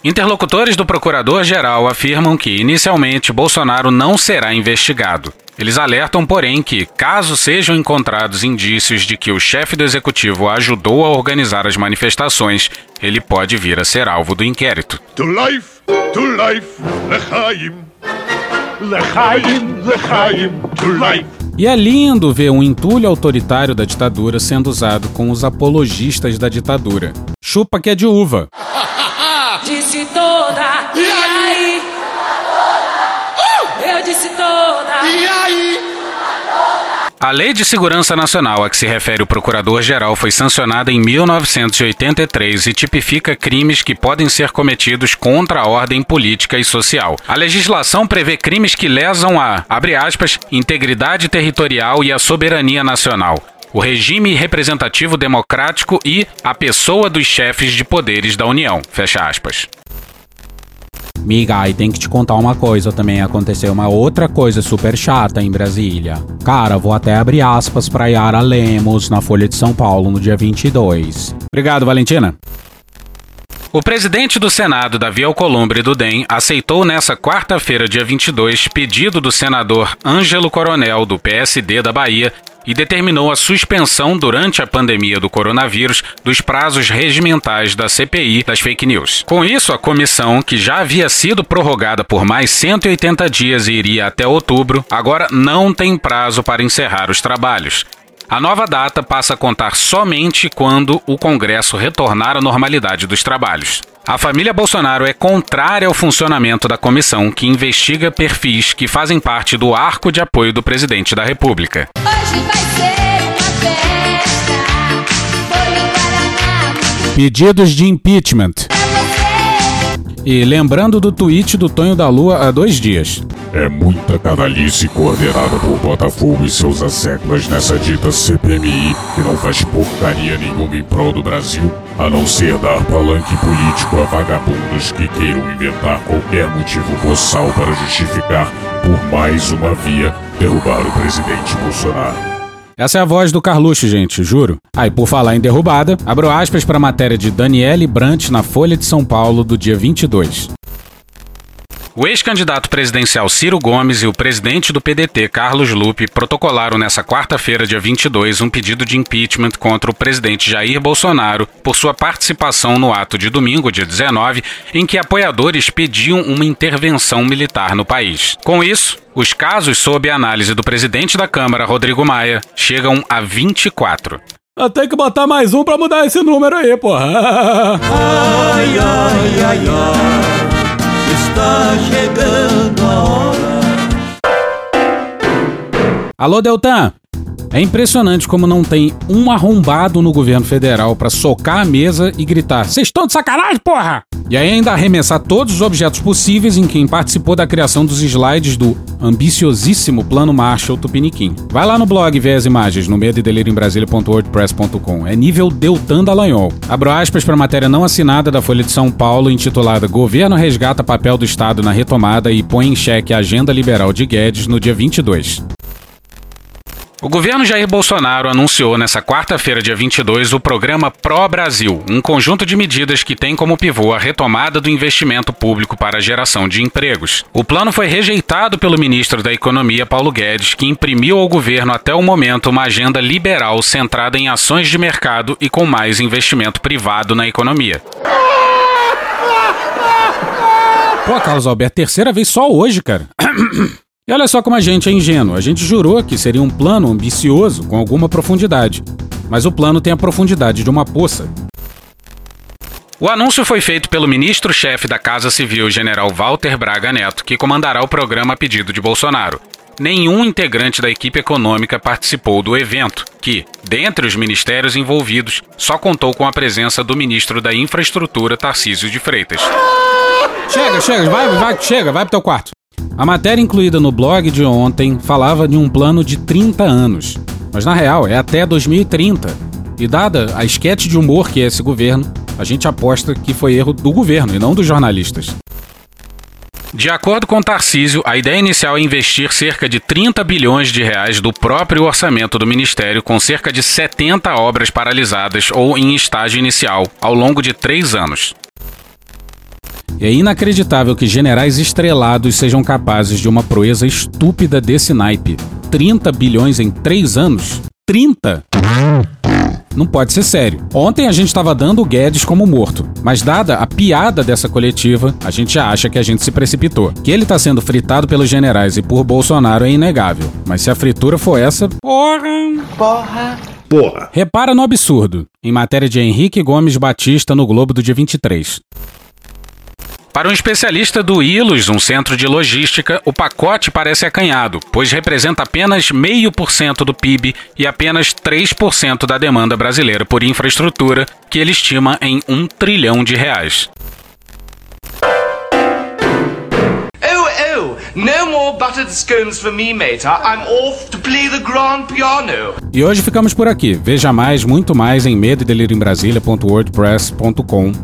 Interlocutores do procurador-geral afirmam que, inicialmente, Bolsonaro não será investigado. Eles alertam, porém, que, caso sejam encontrados indícios de que o chefe do executivo ajudou a organizar as manifestações, ele pode vir a ser alvo do inquérito. To life, to life, lechaim. Lechaim, lechaim, to life. E é lindo ver um entulho autoritário da ditadura sendo usado com os apologistas da ditadura. Chupa que é de uva. A Lei de Segurança Nacional a que se refere o Procurador-Geral foi sancionada em 1983 e tipifica crimes que podem ser cometidos contra a ordem política e social. A legislação prevê crimes que lesam a, aspas, integridade territorial e a soberania nacional o regime representativo democrático e a pessoa dos chefes de poderes da União. Fecha aspas. Miga, e tem que te contar uma coisa também. Aconteceu uma outra coisa super chata em Brasília. Cara, vou até abrir aspas pra Yara Lemos na Folha de São Paulo no dia 22. Obrigado, Valentina. O presidente do Senado, Davi Alcolumbre do DEM, aceitou nessa quarta-feira, dia 22, pedido do senador Ângelo Coronel, do PSD da Bahia, e determinou a suspensão durante a pandemia do coronavírus dos prazos regimentais da CPI das fake news. Com isso, a comissão, que já havia sido prorrogada por mais 180 dias e iria até outubro, agora não tem prazo para encerrar os trabalhos. A nova data passa a contar somente quando o Congresso retornar à normalidade dos trabalhos. A família Bolsonaro é contrária ao funcionamento da comissão que investiga perfis que fazem parte do arco de apoio do presidente da República. Hoje vai ser uma festa. Pedidos de impeachment. E lembrando do tweet do Tonho da Lua há dois dias. É muita canalice coordenada por Botafogo e seus asseclas nessa dita CPMI que não faz porcaria nenhuma em prol do Brasil, a não ser dar palanque político a vagabundos que queiram inventar qualquer motivo boçal para justificar, por mais uma via, derrubar o presidente Bolsonaro. Essa é a voz do Carluxo, gente, juro. Aí, ah, por falar em derrubada, abro aspas para a matéria de Daniele Brant na Folha de São Paulo do dia 22. O ex-candidato presidencial Ciro Gomes e o presidente do PDT, Carlos Lupe, protocolaram nessa quarta-feira, dia 22, um pedido de impeachment contra o presidente Jair Bolsonaro por sua participação no ato de domingo, dia 19, em que apoiadores pediam uma intervenção militar no país. Com isso, os casos sob análise do presidente da Câmara, Rodrigo Maia, chegam a 24. Eu tenho que botar mais um pra mudar esse número aí, porra. Ai, ai, ai, ai está chegando a hora. Alô, Deltan! É impressionante como não tem um arrombado no governo federal para socar a mesa e gritar: Vocês estão de sacanagem, porra! E aí ainda arremessar todos os objetos possíveis em quem participou da criação dos slides do ambiciosíssimo Plano Marshall Tupiniquim. Vai lá no blog ver as imagens no medo. É nível Deltan Dallagnol. Abro aspas para a matéria não assinada da Folha de São Paulo intitulada Governo resgata papel do Estado na retomada e põe em xeque a agenda liberal de Guedes no dia 22. O governo Jair Bolsonaro anunciou nesta quarta-feira, dia 22, o programa Pro Brasil, um conjunto de medidas que tem como pivô a retomada do investimento público para a geração de empregos. O plano foi rejeitado pelo ministro da Economia, Paulo Guedes, que imprimiu ao governo até o momento uma agenda liberal centrada em ações de mercado e com mais investimento privado na economia. Pô, Carlos Alberto, terceira vez só hoje, cara. E olha só como a gente é ingênuo. A gente jurou que seria um plano ambicioso com alguma profundidade. Mas o plano tem a profundidade de uma poça. O anúncio foi feito pelo ministro-chefe da Casa Civil, general Walter Braga Neto, que comandará o programa a pedido de Bolsonaro. Nenhum integrante da equipe econômica participou do evento, que, dentre os ministérios envolvidos, só contou com a presença do ministro da Infraestrutura, Tarcísio de Freitas. Chega, chega, vai, vai, chega, vai pro teu quarto. A matéria incluída no blog de ontem falava de um plano de 30 anos, mas na real é até 2030. E dada a esquete de humor que é esse governo, a gente aposta que foi erro do governo e não dos jornalistas. De acordo com Tarcísio, a ideia inicial é investir cerca de 30 bilhões de reais do próprio orçamento do Ministério, com cerca de 70 obras paralisadas ou em estágio inicial, ao longo de três anos. E é inacreditável que generais estrelados sejam capazes de uma proeza estúpida desse naipe. 30 bilhões em três anos? 30? Não pode ser sério. Ontem a gente estava dando o Guedes como morto, mas dada a piada dessa coletiva, a gente acha que a gente se precipitou. Que ele está sendo fritado pelos generais e por Bolsonaro é inegável. Mas se a fritura for essa, porra. Porra. Porra. Repara no absurdo. Em matéria de Henrique Gomes Batista no Globo do dia 23. Para um especialista do ILOS, um centro de logística, o pacote parece acanhado, pois representa apenas 0,5% do PIB e apenas 3% da demanda brasileira por infraestrutura, que ele estima em 1 trilhão de reais. No more buttered scones for me, mate. I'm off to play the grand piano. E hoje ficamos por aqui. Veja mais, muito mais em medo e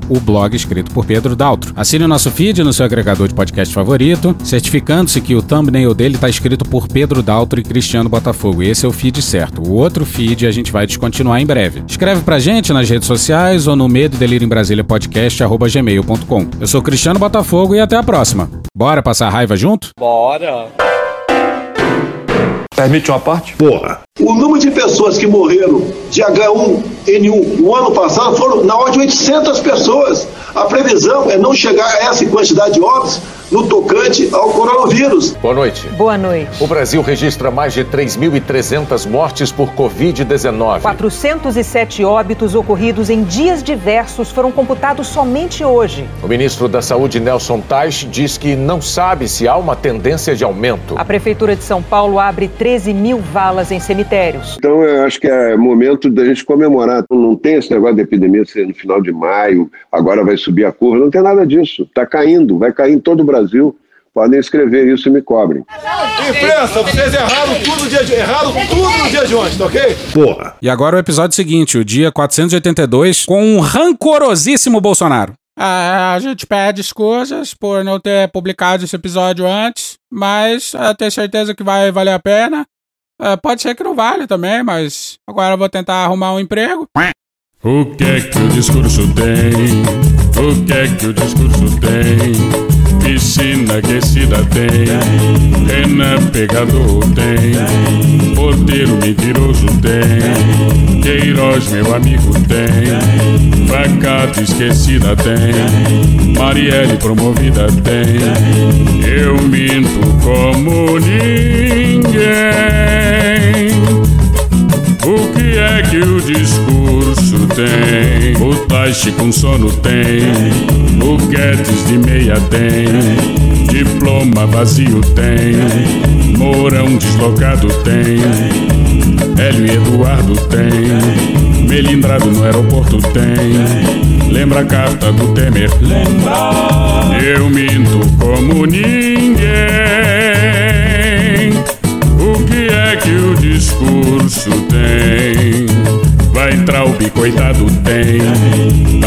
o blog escrito por Pedro Daltro. Assine o nosso feed no seu agregador de podcast favorito, certificando-se que o thumbnail dele está escrito por Pedro Daltro e Cristiano Botafogo. Esse é o feed certo. O outro feed a gente vai descontinuar em breve. Escreve pra gente nas redes sociais ou no medo e delírio em Brasília podcast gmail.com. Eu sou Cristiano Botafogo e até a próxima. Bora passar raiva junto? Bora. Permite uma parte? Porra. O número de pessoas que morreram de H1N1 no ano passado foram na ordem de 800 pessoas. A previsão é não chegar a essa quantidade de óbitos no tocante ao coronavírus. Boa noite. Boa noite. O Brasil registra mais de 3.300 mortes por Covid-19. 407 óbitos ocorridos em dias diversos foram computados somente hoje. O ministro da Saúde, Nelson Tais, diz que não sabe se há uma tendência de aumento. A Prefeitura de São Paulo abre 13 mil valas em cemitérios. Então, eu acho que é momento da gente comemorar. Não tem esse negócio da epidemia ser no final de maio, agora vai subir a curva. Não tem nada disso. Está caindo, vai cair em todo o Brasil. Podem escrever isso e me cobrem. Imprensa, vocês erraram tudo no dia de, erraram tudo no dia de ontem, tá ok? Porra. E agora o episódio seguinte, o dia 482, com um rancorosíssimo Bolsonaro. Ah, a gente pede desculpas por não ter publicado esse episódio antes, mas eu tenho certeza que vai valer a pena. Ah, pode ser que não vale também, mas agora eu vou tentar arrumar um emprego. O que é que o discurso tem? O que é que o discurso tem? Piscina aquecida tem, Renan pegador tem, Porteiro mentiroso tem, Queiroz meu amigo tem, Facada esquecida tem, Marielle promovida tem, Eu minto como ninguém. O que é que o discurso tem? O Taishi com sono tem, o Guedes de meia tem, diploma vazio tem, Mourão deslocado tem, Hélio e Eduardo tem, Melindrado no aeroporto tem, lembra a carta do Temer? Lembra? Eu minto como ninguém. Discurso tem? Vai entrar o bicoitado tem,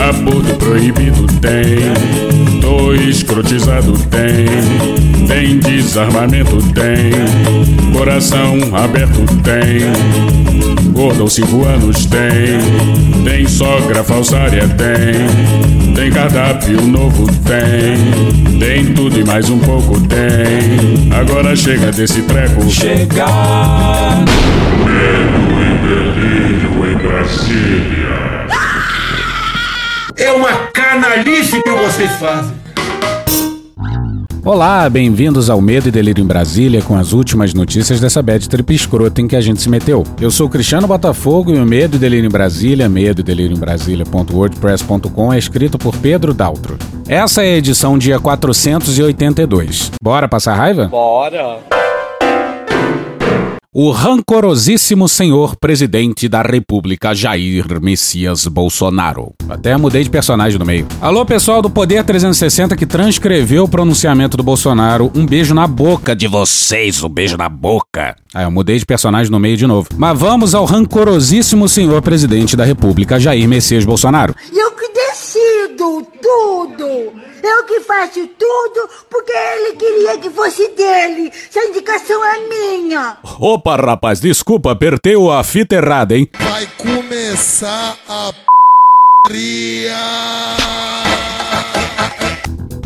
aborto proibido tem, tô escrotizado tem, tem desarmamento tem, coração aberto tem, gordo cinco anos tem, tem sogra falsária tem, tem cardápio novo tem, tem tudo e mais um pouco tem, agora chega desse treco. Chega! Medo e em Brasília. É uma canalice que vocês fazem. Olá, bem-vindos ao Medo e Delírio em Brasília com as últimas notícias dessa bad trip escrota em que a gente se meteu. Eu sou o Cristiano Botafogo e o Medo e Delírio em Brasília, medo e delírio em Brasília.wordpress.com é escrito por Pedro Daltro. Essa é a edição dia 482. Bora passar raiva? Bora. O rancorosíssimo senhor presidente da República, Jair Messias Bolsonaro. Até mudei de personagem no meio. Alô, pessoal do Poder 360 que transcreveu o pronunciamento do Bolsonaro. Um beijo na boca de vocês, um beijo na boca. Ah, eu mudei de personagem no meio de novo. Mas vamos ao rancorosíssimo senhor presidente da República, Jair Messias Bolsonaro. Eu decido tudo. Eu que faço tudo porque ele queria que fosse dele. Se a indicação é minha. Opa, rapaz, desculpa, apertei a fita errada, hein? Vai começar a p***ria.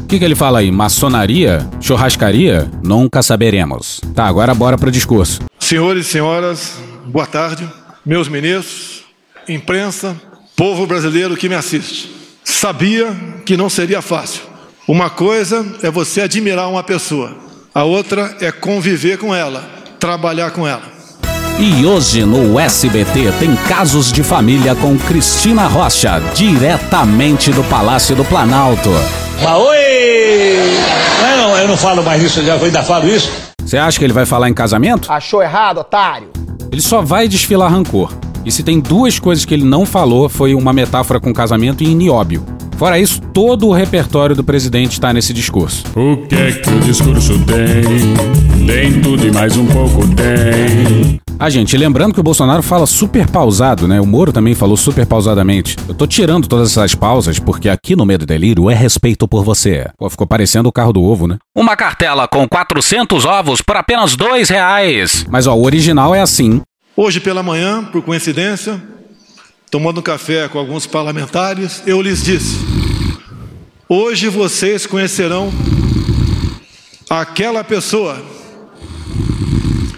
O que, que ele fala aí? Maçonaria? Churrascaria? Nunca saberemos. Tá, agora bora pro discurso. Senhores e senhoras, boa tarde. Meus ministros, imprensa, povo brasileiro que me assiste. Sabia que não seria fácil. Uma coisa é você admirar uma pessoa, a outra é conviver com ela, trabalhar com ela. E hoje no SBT tem casos de família com Cristina Rocha, diretamente do Palácio do Planalto. Mas oi! Não, não, eu não falo mais isso, eu já ainda falo isso. Você acha que ele vai falar em casamento? Achou errado, otário? Ele só vai desfilar rancor. E se tem duas coisas que ele não falou, foi uma metáfora com casamento e nióbio. Fora isso, todo o repertório do presidente está nesse discurso. O que é que o discurso tem? Tem tudo e mais um pouco tem. Ah, gente, lembrando que o Bolsonaro fala super pausado, né? O Moro também falou super pausadamente. Eu tô tirando todas essas pausas porque aqui no Medo e Delírio é respeito por você. Pô, ficou parecendo o carro do ovo, né? Uma cartela com 400 ovos por apenas dois reais. Mas ó, o original é assim. Hoje pela manhã, por coincidência, tomando um café com alguns parlamentares, eu lhes disse: Hoje vocês conhecerão aquela pessoa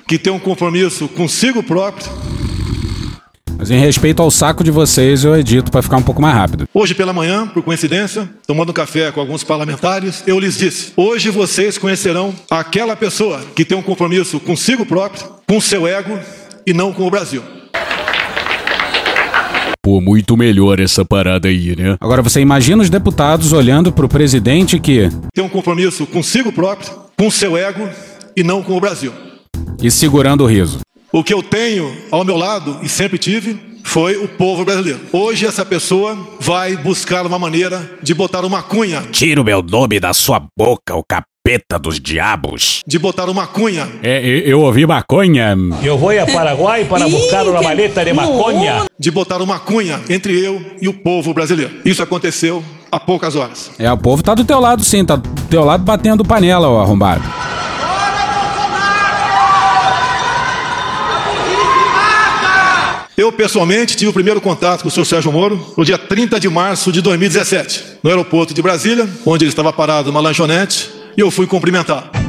que tem um compromisso consigo próprio. Mas em respeito ao saco de vocês, eu edito para ficar um pouco mais rápido. Hoje pela manhã, por coincidência, tomando um café com alguns parlamentares, eu lhes disse: Hoje vocês conhecerão aquela pessoa que tem um compromisso consigo próprio, com seu ego e não com o Brasil. Pô, muito melhor essa parada aí, né? Agora você imagina os deputados olhando pro presidente que. Tem um compromisso consigo próprio, com seu ego e não com o Brasil. E segurando o riso. O que eu tenho ao meu lado e sempre tive foi o povo brasileiro. Hoje essa pessoa vai buscar uma maneira de botar uma cunha. Tira o meu nome da sua boca, o capeta dos diabos. De botar uma cunha. É, eu ouvi maconha. Eu vou a Paraguai para buscar uma maleta de maconha. De botar uma cunha entre eu e o povo brasileiro. Isso aconteceu há poucas horas. É, o povo tá do teu lado sim, tá do teu lado batendo panela, ô arrombado. Eu, pessoalmente, tive o primeiro contato com o senhor Sérgio Moro no dia 30 de março de 2017, no aeroporto de Brasília, onde ele estava parado numa lanchonete, e eu fui cumprimentá-lo.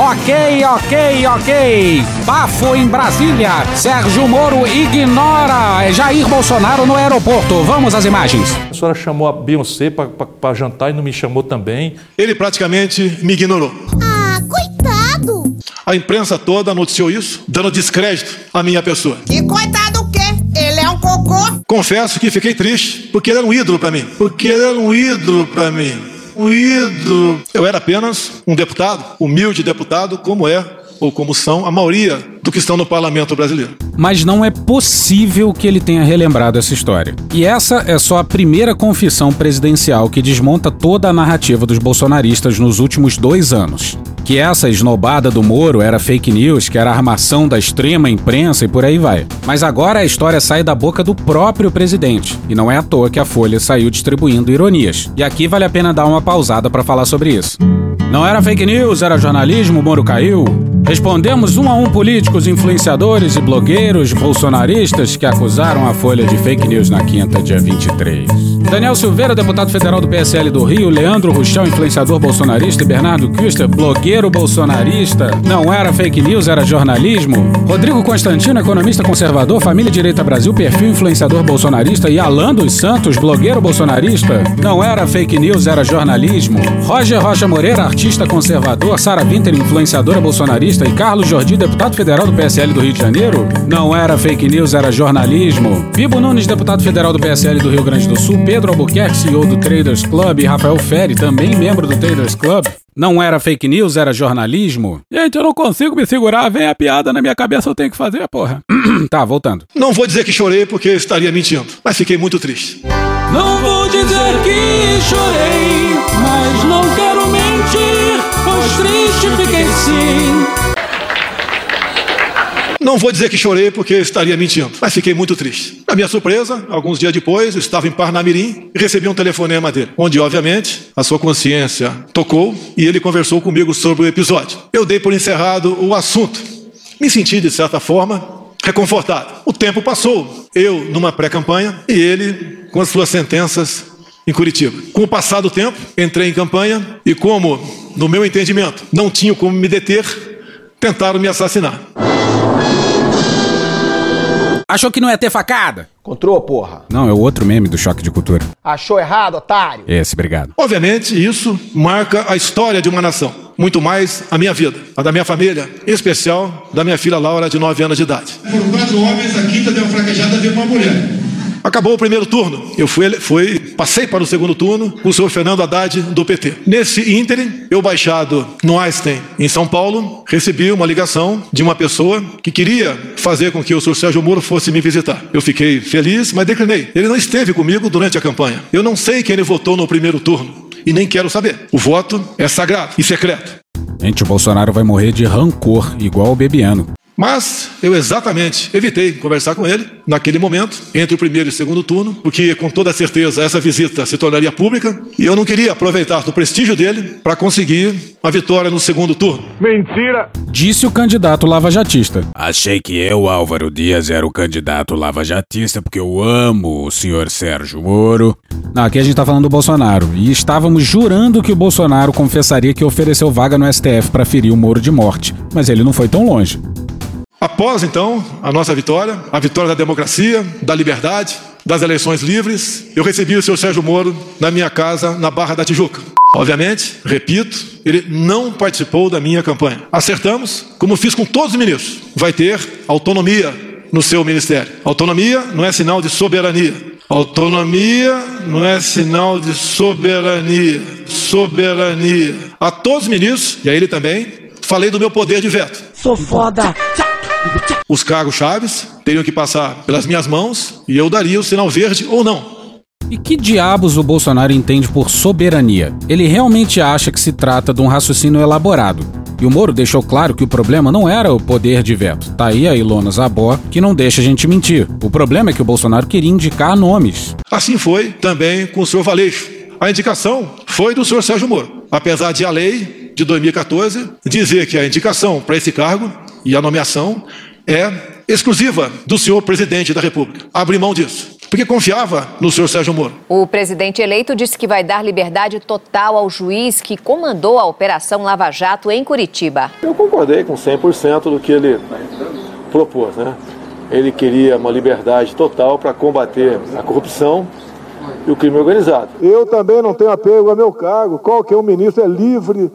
Ok, ok, ok. Bafo em Brasília. Sérgio Moro ignora Jair Bolsonaro no aeroporto. Vamos às imagens. A senhora chamou a Beyoncé para jantar e não me chamou também. Ele praticamente me ignorou. Ah, coitado! A imprensa toda noticiou isso, dando descrédito à minha pessoa. Que coitado o quê? Ele é um cocô? Confesso que fiquei triste, porque ele era um ídolo para mim. Porque ele era um ídolo para mim. Ídolo. Eu era apenas um deputado, humilde deputado, como é ou como são a maioria do que estão no parlamento brasileiro. Mas não é possível que ele tenha relembrado essa história. E essa é só a primeira confissão presidencial que desmonta toda a narrativa dos bolsonaristas nos últimos dois anos. Que essa esnobada do Moro era fake news, que era armação da extrema imprensa e por aí vai. Mas agora a história sai da boca do próprio presidente. E não é à toa que a Folha saiu distribuindo ironias. E aqui vale a pena dar uma pausada para falar sobre isso. Não era fake news, era jornalismo, o Moro caiu. Respondemos um a um políticos, influenciadores e blogueiros bolsonaristas que acusaram a Folha de fake news na quinta, dia 23. Daniel Silveira, deputado federal do PSL do Rio, Leandro Ruchão, influenciador bolsonarista e Bernardo Kuster, blogueiro bolsonarista. Não era fake news, era jornalismo. Rodrigo Constantino, economista conservador, Família Direita Brasil, perfil influenciador bolsonarista e Alan dos Santos, blogueiro bolsonarista. Não era fake news, era jornalismo. Roger Rocha Moreira, artista conservador, Sara Winter, influenciadora bolsonarista e Carlos Jordi, deputado federal do PSL do Rio de Janeiro. Não era fake news, era jornalismo. Bibo Nunes, deputado federal do PSL do Rio Grande do Sul, Pedro Albuquerque, CEO do Traders Club e Rafael Ferri, também membro do Traders Club. Não era fake news, era jornalismo? Gente, eu não consigo me segurar, vem a piada na minha cabeça, eu tenho que fazer, porra. tá, voltando. Não vou dizer que chorei porque estaria mentindo, mas fiquei muito triste. Não vou dizer que chorei, mas não quero mentir, pois triste fiquei sim. Não vou dizer que chorei porque estaria mentindo, mas fiquei muito triste. Na minha surpresa, alguns dias depois, eu estava em Parnamirim e recebi um telefonema dele, onde, obviamente, a sua consciência tocou e ele conversou comigo sobre o episódio. Eu dei por encerrado o assunto. Me senti, de certa forma, reconfortado. O tempo passou, eu numa pré-campanha e ele com as suas sentenças em Curitiba. Com o passar do tempo, entrei em campanha e, como, no meu entendimento, não tinha como me deter, tentaram me assassinar. Achou que não ia ter facada? Encontrou, porra. Não, é o outro meme do choque de cultura. Achou errado, otário? Esse, obrigado. Obviamente, isso marca a história de uma nação. Muito mais a minha vida, a da minha família, em especial da minha filha Laura, de 9 anos de idade. Foram quatro homens, a quinta deu uma fraquejada, veio uma mulher. Acabou o primeiro turno. Eu fui, fui, passei para o segundo turno com o senhor Fernando Haddad, do PT. Nesse ínterim, eu baixado no Einstein, em São Paulo, recebi uma ligação de uma pessoa que queria fazer com que o senhor Sérgio Moro fosse me visitar. Eu fiquei feliz, mas declinei. Ele não esteve comigo durante a campanha. Eu não sei quem ele votou no primeiro turno. E nem quero saber. O voto é sagrado e secreto. Gente, o Bolsonaro vai morrer de rancor, igual o Bebiano. Mas eu exatamente evitei conversar com ele naquele momento, entre o primeiro e o segundo turno, porque com toda certeza essa visita se tornaria pública e eu não queria aproveitar do prestígio dele para conseguir a vitória no segundo turno. Mentira! Disse o candidato lavajatista. Achei que eu, Álvaro Dias, era o candidato lavajatista porque eu amo o senhor Sérgio Moro. Não, aqui a gente tá falando do Bolsonaro e estávamos jurando que o Bolsonaro confessaria que ofereceu vaga no STF para ferir o Moro de morte, mas ele não foi tão longe. Após então a nossa vitória, a vitória da democracia, da liberdade, das eleições livres, eu recebi o senhor Sérgio Moro na minha casa na Barra da Tijuca. Obviamente, repito, ele não participou da minha campanha. Acertamos, como fiz com todos os ministros, vai ter autonomia no seu ministério. Autonomia não é sinal de soberania. Autonomia não é sinal de soberania. Soberania. A todos os ministros, e a ele também, falei do meu poder de veto. Sou foda. Os cargos chaves teriam que passar pelas minhas mãos e eu daria o sinal verde ou não. E que diabos o Bolsonaro entende por soberania? Ele realmente acha que se trata de um raciocínio elaborado. E o Moro deixou claro que o problema não era o poder de veto. Tá aí a Ilona Zabó, que não deixa a gente mentir. O problema é que o Bolsonaro queria indicar nomes. Assim foi também com o senhor Valeixo. A indicação foi do senhor Sérgio Moro. Apesar de a lei de 2014 dizer que a indicação para esse cargo e a nomeação é exclusiva do senhor presidente da República. Abri mão disso. Porque confiava no senhor Sérgio Moro. O presidente eleito disse que vai dar liberdade total ao juiz que comandou a Operação Lava Jato em Curitiba. Eu concordei com 100% do que ele propôs, né? Ele queria uma liberdade total para combater a corrupção e o crime organizado. Eu também não tenho apego ao meu cargo. Qualquer um ministro é livre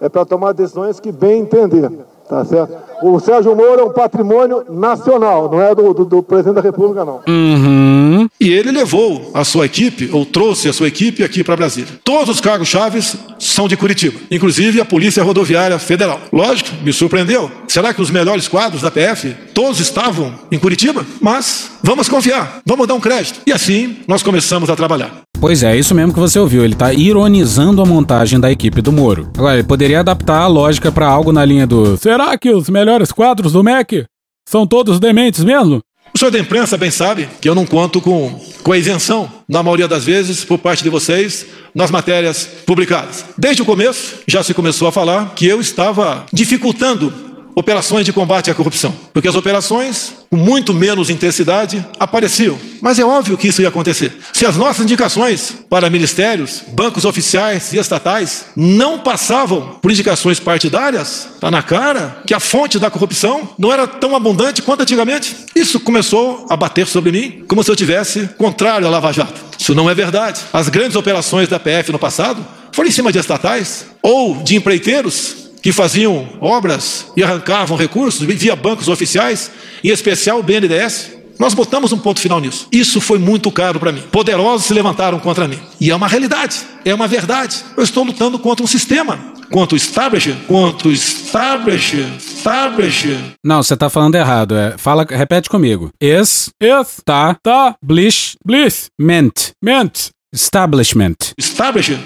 é para tomar decisões que bem entender. Tá certo? O Sérgio Moro é um patrimônio nacional, não é do, do, do presidente da República, não. Uhum. E ele levou a sua equipe, ou trouxe a sua equipe aqui para Brasília. Todos os cargos chaves são de Curitiba, inclusive a Polícia Rodoviária Federal. Lógico, me surpreendeu. Será que os melhores quadros da PF todos estavam em Curitiba? Mas vamos confiar, vamos dar um crédito. E assim nós começamos a trabalhar. Pois é, isso mesmo que você ouviu. Ele tá ironizando a montagem da equipe do Moro. Agora, ele poderia adaptar a lógica para algo na linha do Será que os melhores quadros do MEC são todos dementes mesmo? O senhor da imprensa bem sabe que eu não conto com, com a isenção, na maioria das vezes, por parte de vocês, nas matérias publicadas. Desde o começo, já se começou a falar que eu estava dificultando operações de combate à corrupção, porque as operações, com muito menos intensidade, apareciam. Mas é óbvio que isso ia acontecer. Se as nossas indicações para ministérios, bancos oficiais e estatais não passavam por indicações partidárias, está na cara que a fonte da corrupção não era tão abundante quanto antigamente. Isso começou a bater sobre mim como se eu tivesse contrário à Lava Jato. Isso não é verdade. As grandes operações da PF no passado foram em cima de estatais ou de empreiteiros que faziam obras e arrancavam recursos via bancos oficiais, em especial o BNDES. Nós botamos um ponto final nisso. Isso foi muito caro para mim. Poderosos se levantaram contra mim. E é uma realidade, é uma verdade. Eu estou lutando contra um sistema quanto o establishment, quanto o establishment, establishment. Não, você tá falando errado. É, fala, repete comigo. Es, es, tá, tá, blish, bliss, ment, ment, establishment. Establishment.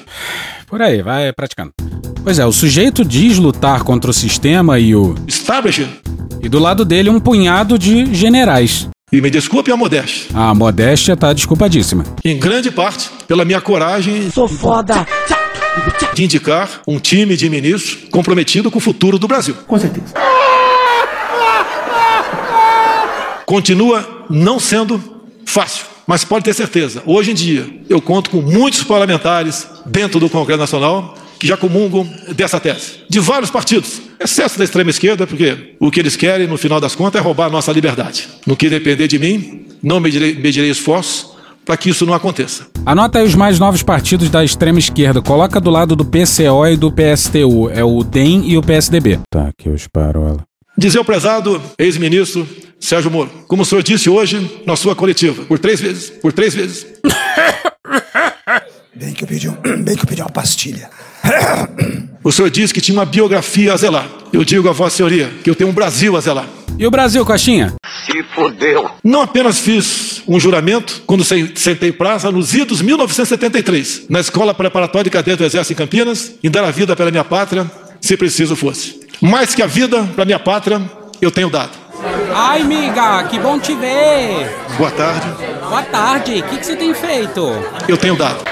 Por aí, vai praticando. Pois é, o sujeito diz lutar contra o sistema e o. Establishment. E do lado dele um punhado de generais. E me desculpe a modéstia. A modéstia tá desculpadíssima. Em grande parte pela minha coragem. Sou foda. De indicar um time de ministros comprometido com o futuro do Brasil. Com certeza. Continua não sendo fácil. Mas pode ter certeza, hoje em dia, eu conto com muitos parlamentares dentro do Congresso Nacional que já comungam dessa tese. De vários partidos, exceto da extrema esquerda, porque o que eles querem, no final das contas, é roubar a nossa liberdade. No que depender de mim, não medirei, medirei esforços para que isso não aconteça. Anota aí os mais novos partidos da extrema esquerda. Coloca do lado do PCO e do PSTU. É o DEM e o PSDB. Tá, aqui eu espero ela. Dizer ao prezado ex-ministro Sérgio Moro, como o senhor disse hoje na sua coletiva, por três vezes, por três vezes. Bem que eu pedi, um, bem que eu pedi uma pastilha. O senhor disse que tinha uma biografia a zelar. Eu digo a vossa senhoria que eu tenho um Brasil a zelar. E o Brasil, Coxinha? Se fodeu. Não apenas fiz um juramento quando sentei praça nos idos 1973, na Escola Preparatória de Cadeia do Exército em Campinas, e dar a vida pela minha pátria, se preciso fosse. Mais que a vida para minha pátria, eu tenho dado. Ai, miga, que bom te ver. Boa tarde. Boa tarde. O que, que você tem feito? Eu tenho dado.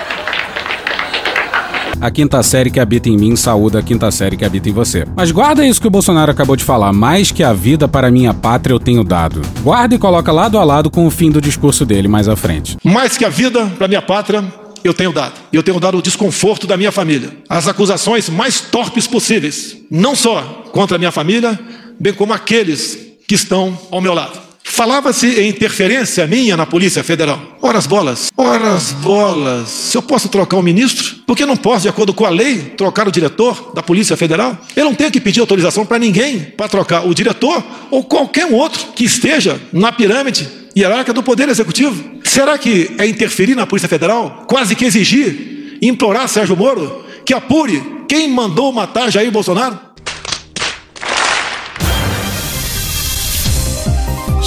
A quinta série que habita em mim saúda a quinta série que habita em você. Mas guarda isso que o Bolsonaro acabou de falar. Mais que a vida para minha pátria eu tenho dado. Guarda e coloca lado a lado com o fim do discurso dele mais à frente. Mais que a vida para minha pátria eu tenho dado. Eu tenho dado o desconforto da minha família. As acusações mais torpes possíveis. Não só contra a minha família, bem como aqueles que estão ao meu lado. Falava-se em interferência minha na Polícia Federal. Horas bolas, horas bolas. Se eu posso trocar o ministro, por que não posso, de acordo com a lei, trocar o diretor da Polícia Federal? Eu não tenho que pedir autorização para ninguém para trocar o diretor ou qualquer outro que esteja na pirâmide hierárquica do Poder Executivo. Será que é interferir na Polícia Federal? Quase que exigir, implorar Sérgio Moro que apure quem mandou matar Jair Bolsonaro?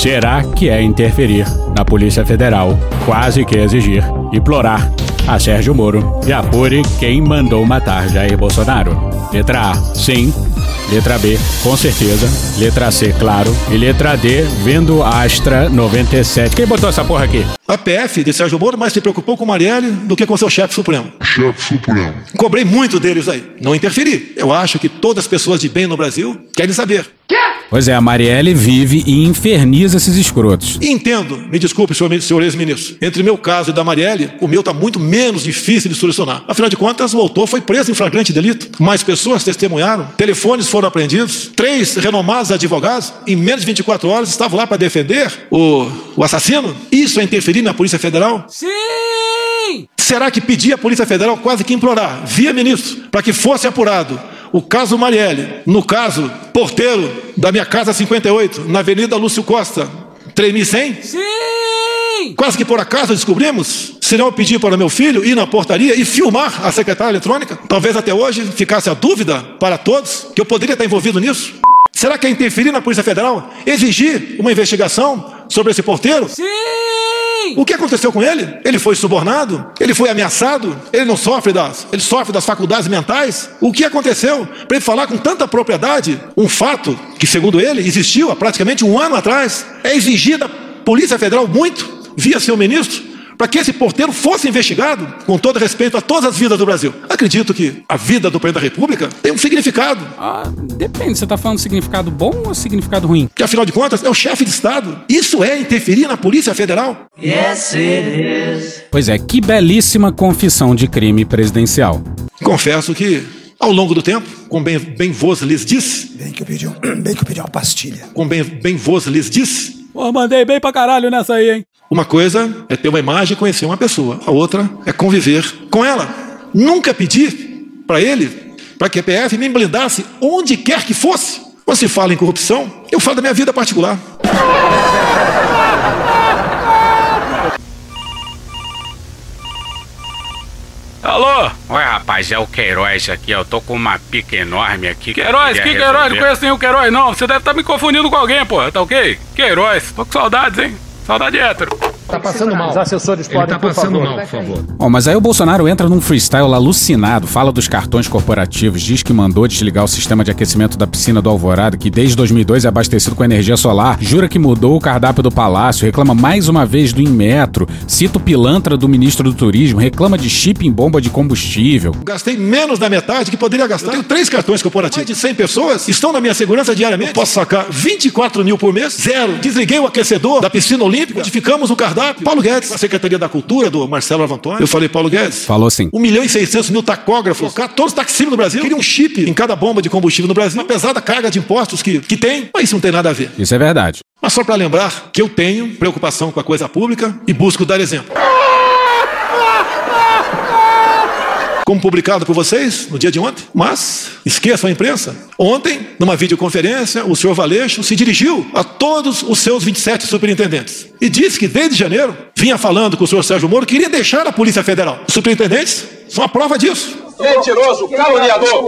Será que é interferir na Polícia Federal, quase que exigir, implorar a Sérgio Moro e apure quem mandou matar Jair Bolsonaro? Letra A, sim. Letra B, com certeza. Letra C, claro. E letra D, vendo Astra 97. Quem botou essa porra aqui? A PF de Sérgio Moro mais se preocupou com Marielle do que com seu chefe supremo. Chefe supremo. Cobrei muito deles aí. Não interferi. Eu acho que todas as pessoas de bem no Brasil querem saber. Quê? Pois é, a Marielle vive e inferniza esses escrotos. Entendo, me desculpe, senhor, senhor ex-ministro. Entre meu caso e da Marielle, o meu está muito menos difícil de solucionar. Afinal de contas, o autor foi preso em flagrante delito. Mais pessoas testemunharam, telefones foram apreendidos, três renomados advogados, em menos de 24 horas, estavam lá para defender o, o assassino. Isso é interferir na Polícia Federal? Sim! Será que pedir à Polícia Federal quase que implorar, via ministro, para que fosse apurado o caso Marielle, no caso, porteiro da minha casa 58, na Avenida Lúcio Costa, 3100? Sim! Quase que por acaso descobrimos. Se não eu pedir para meu filho ir na portaria e filmar a secretária eletrônica, talvez até hoje ficasse a dúvida para todos que eu poderia estar envolvido nisso. Será que é interferir na Polícia Federal? Exigir uma investigação sobre esse porteiro? Sim! O que aconteceu com ele? Ele foi subornado? Ele foi ameaçado? Ele não sofre das, ele sofre das faculdades mentais? O que aconteceu para ele falar com tanta propriedade um fato que, segundo ele, existiu há praticamente um ano atrás? É exigir da Polícia Federal muito, via seu ministro, para que esse porteiro fosse investigado, com todo respeito a todas as vidas do Brasil. Acredito que a vida do presidente da República tem um significado. Ah, depende, você está falando significado bom ou significado ruim? Que afinal de contas é o chefe de Estado. Isso é interferir na Polícia Federal? Yes, it is. Pois é, que belíssima confissão de crime presidencial. Confesso que ao longo do tempo, como bem, bem vos lhes disse. Bem que eu pedi, um, bem que eu pedi uma pastilha. Como bem, bem vos lhes disse. Pô, mandei bem pra caralho nessa aí, hein? Uma coisa é ter uma imagem e conhecer uma pessoa, a outra é conviver com ela. Nunca pedi para ele, para que a PF me blindasse onde quer que fosse. Quando se fala em corrupção, eu falo da minha vida particular. Alô? Oi, rapaz, é o Queiroz aqui. Eu tô com uma pica enorme aqui. Queiroz, que Queiroz? Não conheço nenhum Queiroz, não. Você deve estar me confundindo com alguém, pô. Tá ok? Queiroz. Tô com saudades, hein? Saudade hétero. Tá passando mal. Os assessores Ele tá passando mal, por favor. Bom, mas aí o Bolsonaro entra num freestyle alucinado, fala dos cartões corporativos, diz que mandou desligar o sistema de aquecimento da piscina do Alvorada, que desde 2002 é abastecido com energia solar, jura que mudou o cardápio do palácio, reclama mais uma vez do Inmetro, cita o pilantra do ministro do Turismo, reclama de chip em bomba de combustível. Gastei menos da metade que poderia gastar. Eu tenho três cartões corporativos de 100 pessoas, estão na minha segurança diariamente. Eu posso sacar 24 mil por mês, zero. Desliguei o aquecedor da piscina olímpica, modificamos o cardápio. Paulo Guedes, a Secretaria da Cultura, do Marcelo Avantônio. Eu falei, Paulo Guedes. Falou sim. 1 milhão e 600 mil tacógrafos, colocar todos os taxímetros no Brasil. Queria um chip em cada bomba de combustível no Brasil. Apesar da carga de impostos que, que tem, mas isso não tem nada a ver. Isso é verdade. Mas só para lembrar que eu tenho preocupação com a coisa pública e busco dar exemplo. Como publicado por vocês no dia de ontem, mas esqueçam a imprensa. Ontem, numa videoconferência, o senhor Valeixo se dirigiu a todos os seus 27 superintendentes e disse que desde janeiro vinha falando com o senhor Sérgio Moro que iria deixar a Polícia Federal. Os superintendentes são a prova disso. Mentiroso, caluniador,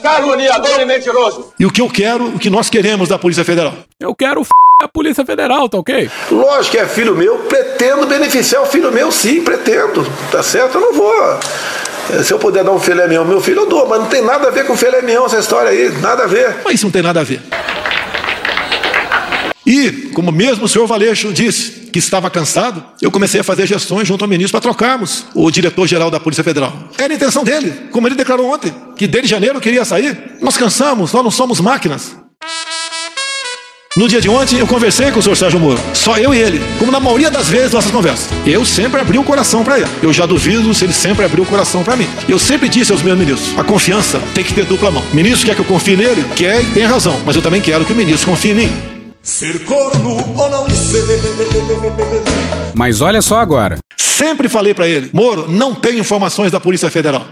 caluniador e mentiroso. E o que eu quero, o que nós queremos da Polícia Federal? Eu quero f... a Polícia Federal, tá ok? Lógico que é filho meu, pretendo beneficiar o filho meu, sim, pretendo. Tá certo? Eu não vou. Se eu puder dar um filé mignon meu filho, eu dou, mas não tem nada a ver com filé mignon essa história aí, nada a ver. Mas isso não tem nada a ver. E, como mesmo o senhor Valeixo disse que estava cansado, eu comecei a fazer gestões junto ao ministro para trocarmos o diretor-geral da Polícia Federal. Era a intenção dele, como ele declarou ontem, que desde janeiro queria sair. Nós cansamos, nós não somos máquinas. No dia de ontem, eu conversei com o senhor Sérgio Moro. Só eu e ele. Como na maioria das vezes nossas conversas. Eu sempre abri o coração para ele. Eu já duvido se ele sempre abriu o coração para mim. Eu sempre disse aos meus ministros: a confiança tem que ter dupla mão. O ministro quer que eu confie nele? Quer e tem razão. Mas eu também quero que o ministro confie em mim. Ser corno ou não ser. Mas olha só agora. Sempre falei para ele: Moro, não tenho informações da Polícia Federal.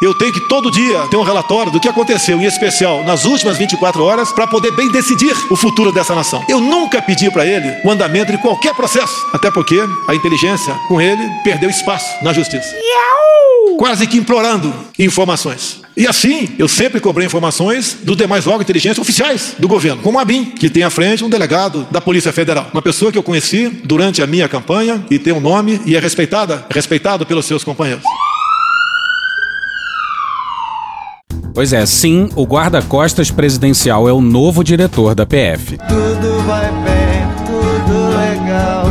Eu tenho que todo dia ter um relatório do que aconteceu, em especial nas últimas 24 horas, para poder bem decidir o futuro dessa nação. Eu nunca pedi para ele o andamento de qualquer processo, até porque a inteligência com ele perdeu espaço na justiça. Quase que implorando informações. E assim, eu sempre cobrei informações dos demais órgãos de inteligência oficiais do governo, como a BIM, que tem à frente um delegado da Polícia Federal. Uma pessoa que eu conheci durante a minha campanha e tem um nome e é respeitada, respeitado pelos seus companheiros. Pois é, sim, o guarda-costas presidencial é o novo diretor da PF. Tudo vai bem, tudo legal.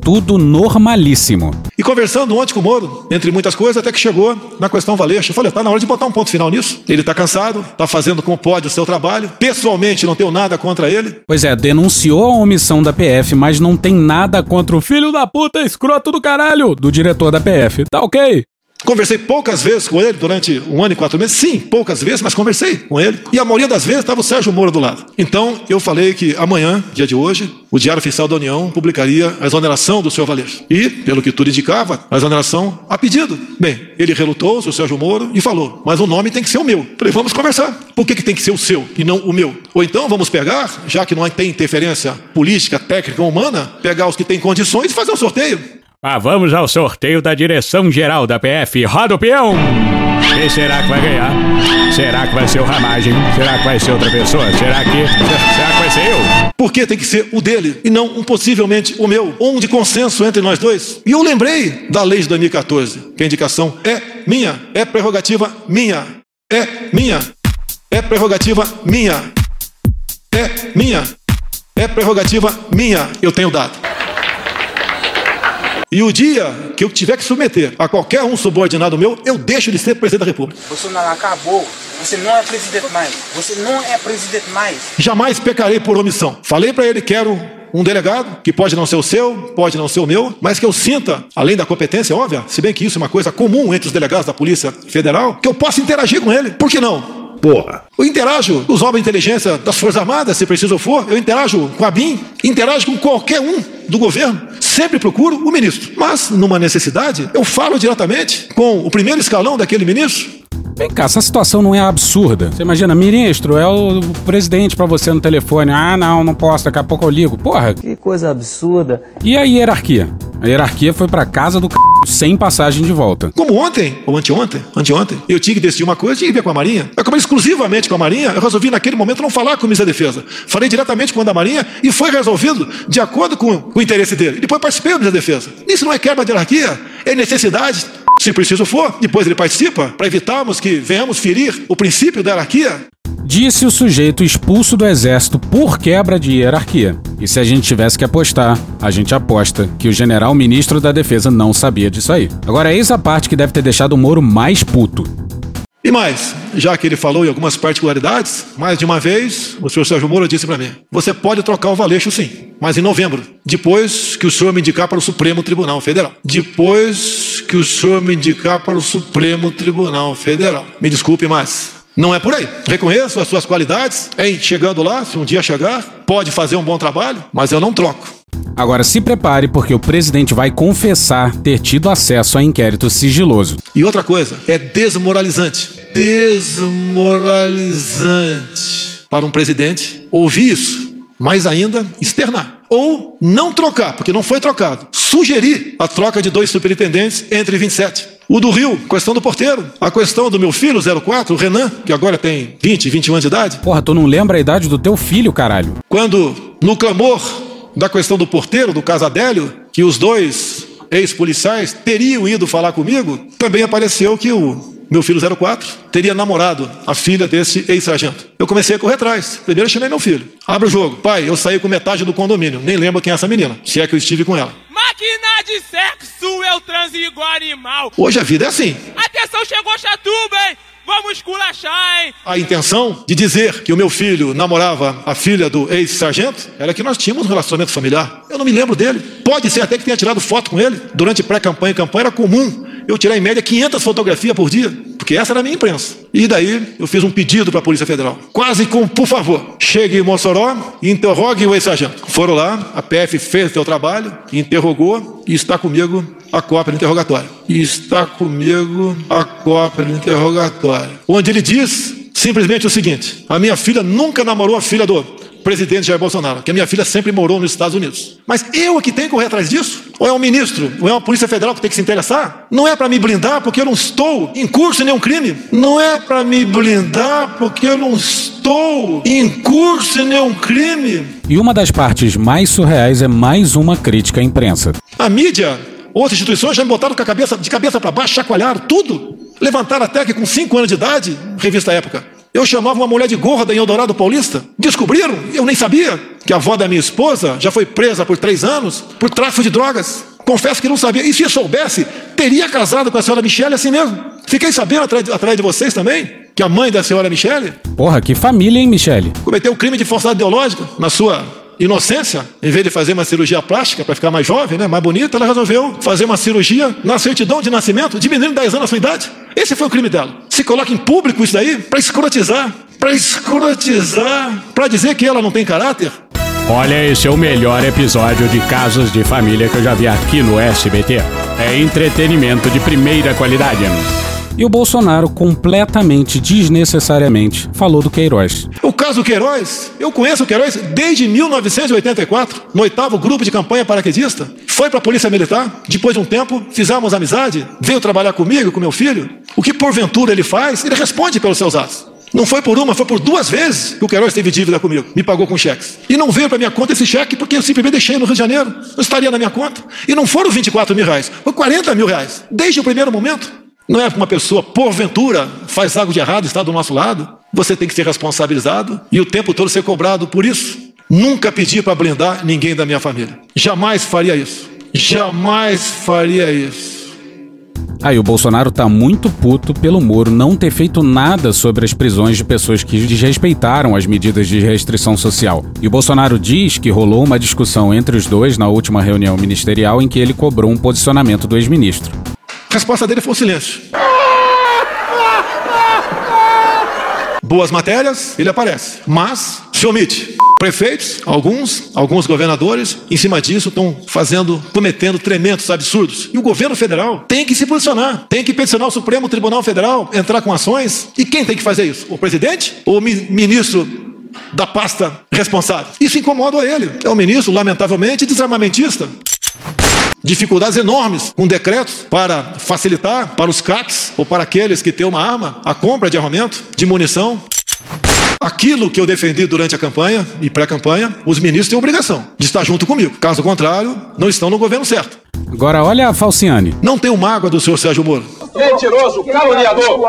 Tudo normalíssimo. E conversando ontem com o Moro, entre muitas coisas, até que chegou na questão Valeixo. Eu falei, tá na hora de botar um ponto final nisso. Ele tá cansado, tá fazendo como pode o seu trabalho. Pessoalmente, não tenho nada contra ele. Pois é, denunciou a omissão da PF, mas não tem nada contra o filho da puta escroto do caralho do diretor da PF. Tá ok? Conversei poucas vezes com ele durante um ano e quatro meses. Sim, poucas vezes, mas conversei com ele. E a maioria das vezes estava o Sérgio Moro do lado. Então, eu falei que amanhã, dia de hoje, o Diário Oficial da União publicaria a exoneração do senhor Valeixo. E, pelo que tudo indicava, a exoneração a pedido. Bem, ele relutou, o Sérgio Moro, e falou: mas o nome tem que ser o meu. Falei, vamos conversar. Por que, que tem que ser o seu e não o meu? Ou então vamos pegar, já que não tem interferência política, técnica ou humana, pegar os que têm condições e fazer um sorteio. Ah, vamos ao sorteio da direção-geral da PF. Roda o peão! Quem será que vai ganhar? Será que vai ser o Ramagem? Será que vai ser outra pessoa? Será que. Será que vai ser eu? Por que tem que ser o dele e não um possivelmente o meu? Ou um de consenso entre nós dois? E eu lembrei da lei de 2014, que a indicação é minha, é prerrogativa minha, é minha, é prerrogativa minha, é minha, é prerrogativa minha. Eu tenho dado. E o dia que eu tiver que submeter a qualquer um subordinado meu, eu deixo de ser presidente da República. Bolsonaro acabou. Você não é presidente mais. Você não é presidente mais. Jamais pecarei por omissão. Falei para ele que quero um delegado, que pode não ser o seu, pode não ser o meu, mas que eu sinta, além da competência óbvia, se bem que isso é uma coisa comum entre os delegados da Polícia Federal, que eu possa interagir com ele. Por que não? Porra. Eu interajo com os órgãos de inteligência das Forças Armadas, se preciso for. Eu interajo com a BIM, interajo com qualquer um do governo. Sempre procuro o ministro. Mas, numa necessidade, eu falo diretamente com o primeiro escalão daquele ministro. Vem cá, essa situação não é absurda. Você imagina, ministro, é o presidente pra você no telefone. Ah, não, não posso, daqui a pouco eu ligo. Porra. Que coisa absurda. E a hierarquia? A hierarquia foi pra casa do c... sem passagem de volta. Como ontem, ou anteontem, anteontem, eu tinha que decidir uma coisa, tinha que ver com a Marinha. Mas como exclusivamente com a Marinha, eu resolvi naquele momento não falar com o ministro da Defesa. Falei diretamente com o da Marinha e foi resolvido de acordo com, o interesse dele. Depois participei do ministro da Defesa. Isso não é quebra de hierarquia, é necessidade. Se preciso for, depois ele participa, para evitarmos que venhamos ferir o princípio da hierarquia. Disse o sujeito expulso do exército por quebra de hierarquia. E se a gente tivesse que apostar, a gente aposta que o general ministro da defesa não sabia disso aí. Agora, eis a parte que deve ter deixado o Moro mais puto. E mais, já que ele falou em algumas particularidades, mais de uma vez, o senhor Sérgio Moro disse para mim: você pode trocar o Valeixo sim, mas em novembro, depois que o senhor me indicar para o Supremo Tribunal Federal. Depois que o senhor me indicar para o Supremo Tribunal Federal. Me desculpe, mas não é por aí. Reconheço as suas qualidades, em chegando lá, se um dia chegar, pode fazer um bom trabalho, mas eu não troco. Agora se prepare porque o presidente vai confessar ter tido acesso a inquérito sigiloso. E outra coisa, é desmoralizante. Desmoralizante para um presidente ouvir isso, mais ainda externar. Ou não trocar, porque não foi trocado. Sugerir a troca de dois superintendentes entre 27. O do Rio, questão do porteiro. A questão do meu filho, 04, o Renan, que agora tem 20, 21 anos de idade. Porra, tu não lembra a idade do teu filho, caralho? Quando, no clamor da questão do porteiro, do Casadélio, que os dois ex-policiais teriam ido falar comigo, também apareceu que o meu filho 04 teria namorado a filha desse ex-sargento. Eu comecei a correr atrás. Primeiro eu chamei meu filho. Abre o jogo. Pai, eu saí com metade do condomínio. Nem lembro quem é essa menina, se é que eu estive com ela. Máquina de sexo, eu transo igual animal. Hoje a vida é assim. Atenção, chegou Chatuba, hein? Vamos esculachar, hein? A intenção de dizer que o meu filho namorava a filha do ex-sargento era que nós tínhamos um relacionamento familiar. Eu não me lembro dele. Pode ser até que tenha tirado foto com ele. Durante pré-campanha e campanha era comum eu tirar em média 500 fotografias por dia, porque essa era a minha imprensa. E daí eu fiz um pedido para a Polícia Federal, quase com, por favor, chegue em Mossoró e interrogue o ex-sargento. Foram lá, a PF fez o seu trabalho, interrogou e está comigo a cópia do interrogatório. E está comigo a cópia do interrogatório. Onde ele diz simplesmente o seguinte: a minha filha nunca namorou a filha do presidente Jair Bolsonaro, que a minha filha sempre morou nos Estados Unidos. Mas eu é que tenho que correr atrás disso? Ou é um ministro, ou é uma polícia federal que tem que se interessar? Não é para me blindar porque eu não estou em curso em nenhum crime. Não é para me blindar porque eu não estou em curso em nenhum crime. E uma das partes mais surreais é mais uma crítica à imprensa. A mídia, outras instituições já me botaram com a cabeça, de cabeça para baixo, chacoalharam tudo. Levantaram até que com 5 anos de idade, revista Época, eu chamava uma mulher de gorda em Eldorado Paulista. Descobriram, eu nem sabia, que a avó da minha esposa já foi presa por três anos por tráfico de drogas. Confesso que não sabia. E se eu soubesse, teria casado com a senhora Michele assim mesmo. Fiquei sabendo atrás, atrás de vocês também que a mãe da senhora Michele. Porra, que família, hein, Michele? Cometeu um crime de falsidade ideológica na sua inocência, em vez de fazer uma cirurgia plástica para ficar mais jovem, né, mais bonita, ela resolveu fazer uma cirurgia na certidão de nascimento, diminuindo 10 anos a sua idade. Esse foi o crime dela. Se coloca em público isso daí para escrotizar, para escrotizar, para dizer que ela não tem caráter. Olha, esse é o melhor episódio de Casos de Família que eu já vi aqui no SBT. É entretenimento de primeira qualidade. E o Bolsonaro, completamente desnecessariamente, falou do Queiroz. O caso Queiroz, eu conheço o Queiroz desde 1984, no oitavo grupo de campanha paraquedista. Foi para a Polícia Militar, depois de um tempo, fizemos amizade, veio trabalhar comigo, com meu filho. O que porventura ele faz, ele responde pelos seus atos. Não foi por uma, foi por duas vezes que o Queiroz teve dívida comigo. Me pagou com cheques. E não veio para minha conta esse cheque porque eu simplesmente deixei no Rio de Janeiro. Não estaria na minha conta. E não foram 24 mil reais, foi 40 mil reais. Desde o primeiro momento. Não é uma pessoa, porventura, faz algo de errado, está do nosso lado. Você tem que ser responsabilizado e o tempo todo ser cobrado por isso. Nunca pedi para blindar ninguém da minha família. Jamais faria isso. Jamais faria isso. Aí o Bolsonaro tá muito puto pelo Moro não ter feito nada sobre as prisões de pessoas que desrespeitaram as medidas de restrição social. E o Bolsonaro diz que rolou uma discussão entre os dois na última reunião ministerial em que ele cobrou um posicionamento do ex-ministro. Resposta dele foi o silêncio. Boas matérias, ele aparece, mas se omite. Prefeitos, alguns, alguns governadores, em cima disso estão fazendo, cometendo tremendos absurdos. E o governo federal tem que se posicionar, tem que peticionar o Supremo Tribunal Federal, entrar com ações. E quem tem que fazer isso? O presidente ou o ministro da pasta responsável? Isso incomoda ele. É o ministro, lamentavelmente, desarmamentista. Dificuldades enormes com decretos para facilitar para os CACs ou para aqueles que têm uma arma a compra de armamento, de munição. Aquilo que eu defendi durante a campanha e pré-campanha, os ministros têm obrigação de estar junto comigo. Caso contrário, não estão no governo certo. Agora olha a Falciane. Não tenho mágoa do senhor Sérgio Moro. Mentiroso, caluniador.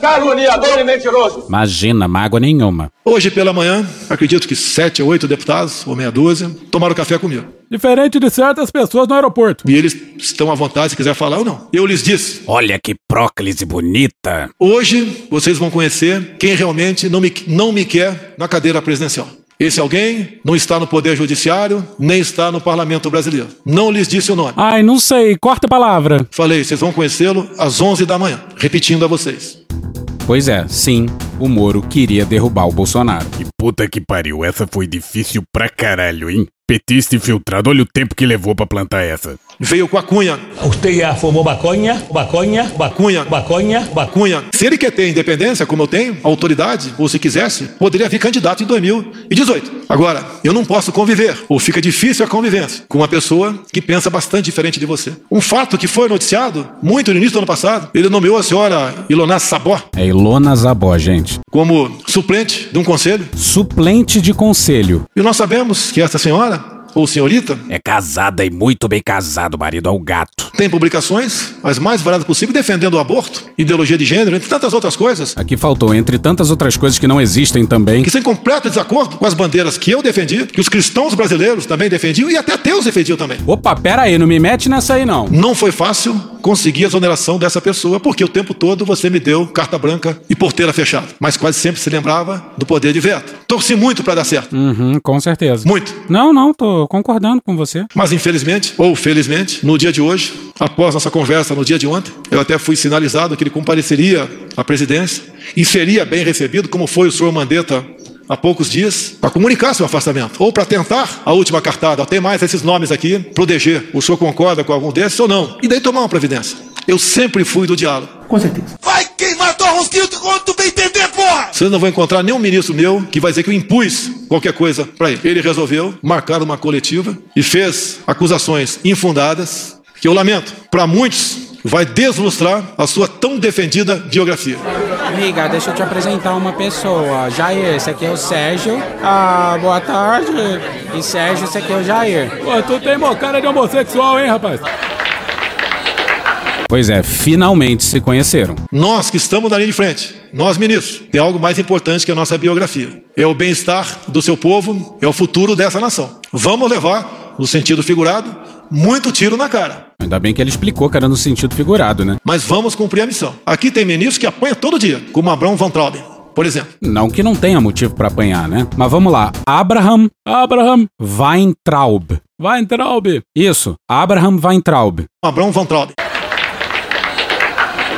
Caluniador e mentiroso. Imagina, mágoa nenhuma. Hoje pela manhã, acredito que sete ou oito deputados, ou meia dúzia, tomaram café comigo. Diferente de certas pessoas no aeroporto. E eles estão à vontade se quiser falar ou não. Eu lhes disse. Olha que próclise bonita. Hoje vocês vão conhecer quem realmente não me, não me quer na cadeira presidencial. Esse alguém não está no Poder Judiciário, nem está no Parlamento Brasileiro. Não lhes disse o nome. Ai, não sei. Corta a palavra. Falei, vocês vão conhecê-lo às 11 da manhã. Repetindo a vocês. Pois é, sim, o Moro queria derrubar o Bolsonaro. Que puta que pariu, essa foi difícil pra caralho, hein? Petista infiltrado, olha o tempo que levou pra plantar essa. Veio com a Cunha. Você já fumou maconha? Maconha? Bacunha. Maconha? Bacunha. Se ele quer ter independência, como eu tenho, autoridade, ou se quisesse, poderia vir candidato em 2018. Agora, eu não posso conviver, ou fica difícil a convivência, com uma pessoa que pensa bastante diferente de você. Um fato que foi noticiado muito no início do ano passado, ele nomeou a senhora Ilona Sabó. É Ilona Zabó, gente. Como suplente de um conselho. Suplente de conselho. E nós sabemos que essa senhora ou senhorita? É casada e muito bem casado, marido ao gato. Tem publicações, as mais variadas possível, defendendo o aborto, ideologia de gênero, entre tantas outras coisas. Aqui faltou, entre tantas outras coisas que não existem também. Que sem completo desacordo com as bandeiras que eu defendi, que os cristãos brasileiros também defendiam e até ateus defendiam também. Opa, pera aí, não me mete nessa aí não. Não foi fácil conseguir a exoneração dessa pessoa, porque o tempo todo você me deu carta branca e porteira fechada. Mas quase sempre se lembrava do poder de veto. Torci muito para dar certo. Uhum, com certeza. Muito. Não, não, tô concordando com você. Mas infelizmente, ou felizmente, no dia de hoje, após nossa conversa no dia de ontem, eu até fui sinalizado que ele compareceria à presidência e seria bem recebido, como foi o senhor Mandetta há poucos dias, para comunicar seu afastamento, ou para tentar a última cartada. Tem mais esses nomes aqui, proteger. O senhor concorda com algum desses ou não? E daí tomar uma providência. Eu sempre fui do diálogo. Com certeza. Vai queimar tua rosquinha quando tu bem entender, porra! Vocês não vão encontrar nenhum ministro meu que vai dizer que eu impus qualquer coisa para ele. Ele resolveu marcar uma coletiva e fez acusações infundadas, que eu lamento. Para muitos, vai deslustrar a sua tão defendida biografia. Amiga, deixa eu te apresentar uma pessoa. Jair, esse aqui é o Sérgio. Ah, boa tarde. E Sérgio, esse aqui é o Jair. Pô, tu tem uma cara de homossexual, hein, rapaz? Pois é, finalmente se conheceram. Nós que estamos na linha de frente, nós ministros, tem algo mais importante que a nossa biografia. É o bem-estar do seu povo, é o futuro dessa nação. Vamos levar, no sentido figurado, muito tiro na cara. Ainda bem que ele explicou que era no sentido figurado, né? Mas vamos cumprir a missão. Aqui tem ministros que apanha todo dia, como Abrão Van Trauben, por exemplo. Não que não tenha motivo para apanhar, né? Mas vamos lá. Abraham, Abraham Weintraub. Weintraub. Isso, Abraham Weintraub. Abrão Van Trauben.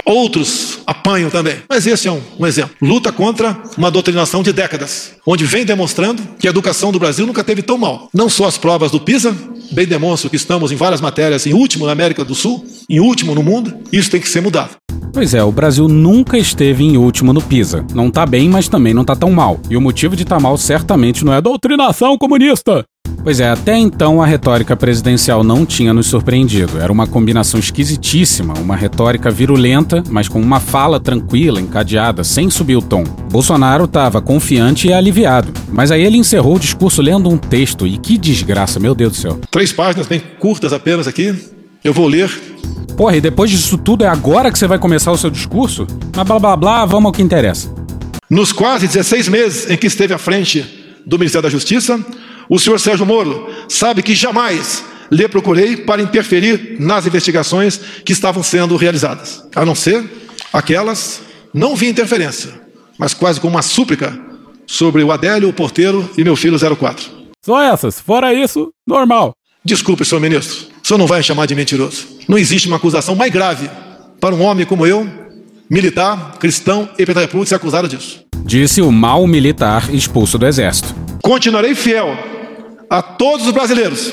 Outros apanham também. Mas esse é um, um, exemplo. Luta contra uma doutrinação de décadas, onde vem demonstrando que a educação do Brasil nunca teve tão mal. Não só as provas do PISA, bem demonstram que estamos em várias matérias em último na América do Sul, em último no mundo. Isso tem que ser mudado. Pois é, o Brasil nunca esteve em último no PISA. Não tá bem, mas também não tá tão mal. E o motivo de tá mal certamente não é doutrinação comunista. Pois é, até então a retórica presidencial não tinha nos surpreendido. Era uma combinação esquisitíssima, uma retórica virulenta, mas com uma fala tranquila, encadeada, sem subir o tom. Bolsonaro estava confiante e aliviado, mas aí ele encerrou o discurso lendo um texto, e que desgraça, meu Deus do céu. Três páginas bem curtas apenas aqui. Eu vou ler. Porra, e depois disso tudo é agora que você vai começar o seu discurso? Mas blá blá blá, vamos ao que interessa. Nos quase 16 meses em que esteve à frente do Ministério da Justiça, o senhor Sérgio Moro sabe que jamais lhe procurei para interferir nas investigações que estavam sendo realizadas, a não ser aquelas, não vi interferência, mas quase com uma súplica sobre o Adélio, o porteiro e meu filho 04. Só essas, fora isso, normal. Desculpe, senhor ministro, o senhor não vai chamar de mentiroso. Não existe uma acusação mais grave para um homem como eu, militar, cristão e República, ser acusado disso. Disse o mau militar expulso do exército. Continuarei fiel a todos os brasileiros.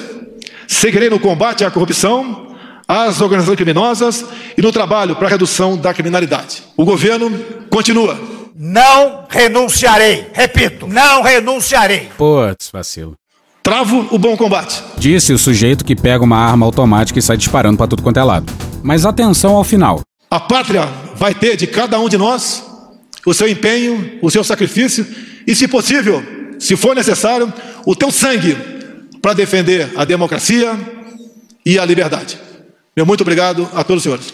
Seguirei no combate à corrupção, às organizações criminosas e no trabalho para a redução da criminalidade. O governo continua. Não renunciarei. Repito, não renunciarei. Putz, vacilo. Travo o bom combate. Disse o sujeito que pega uma arma automática e sai disparando para tudo quanto é lado. Mas atenção ao final. A pátria vai ter de cada um de nós o seu empenho, o seu sacrifício e, se possível, se for necessário, o teu sangue para defender a democracia e a liberdade. Meu muito obrigado a todos os senhores.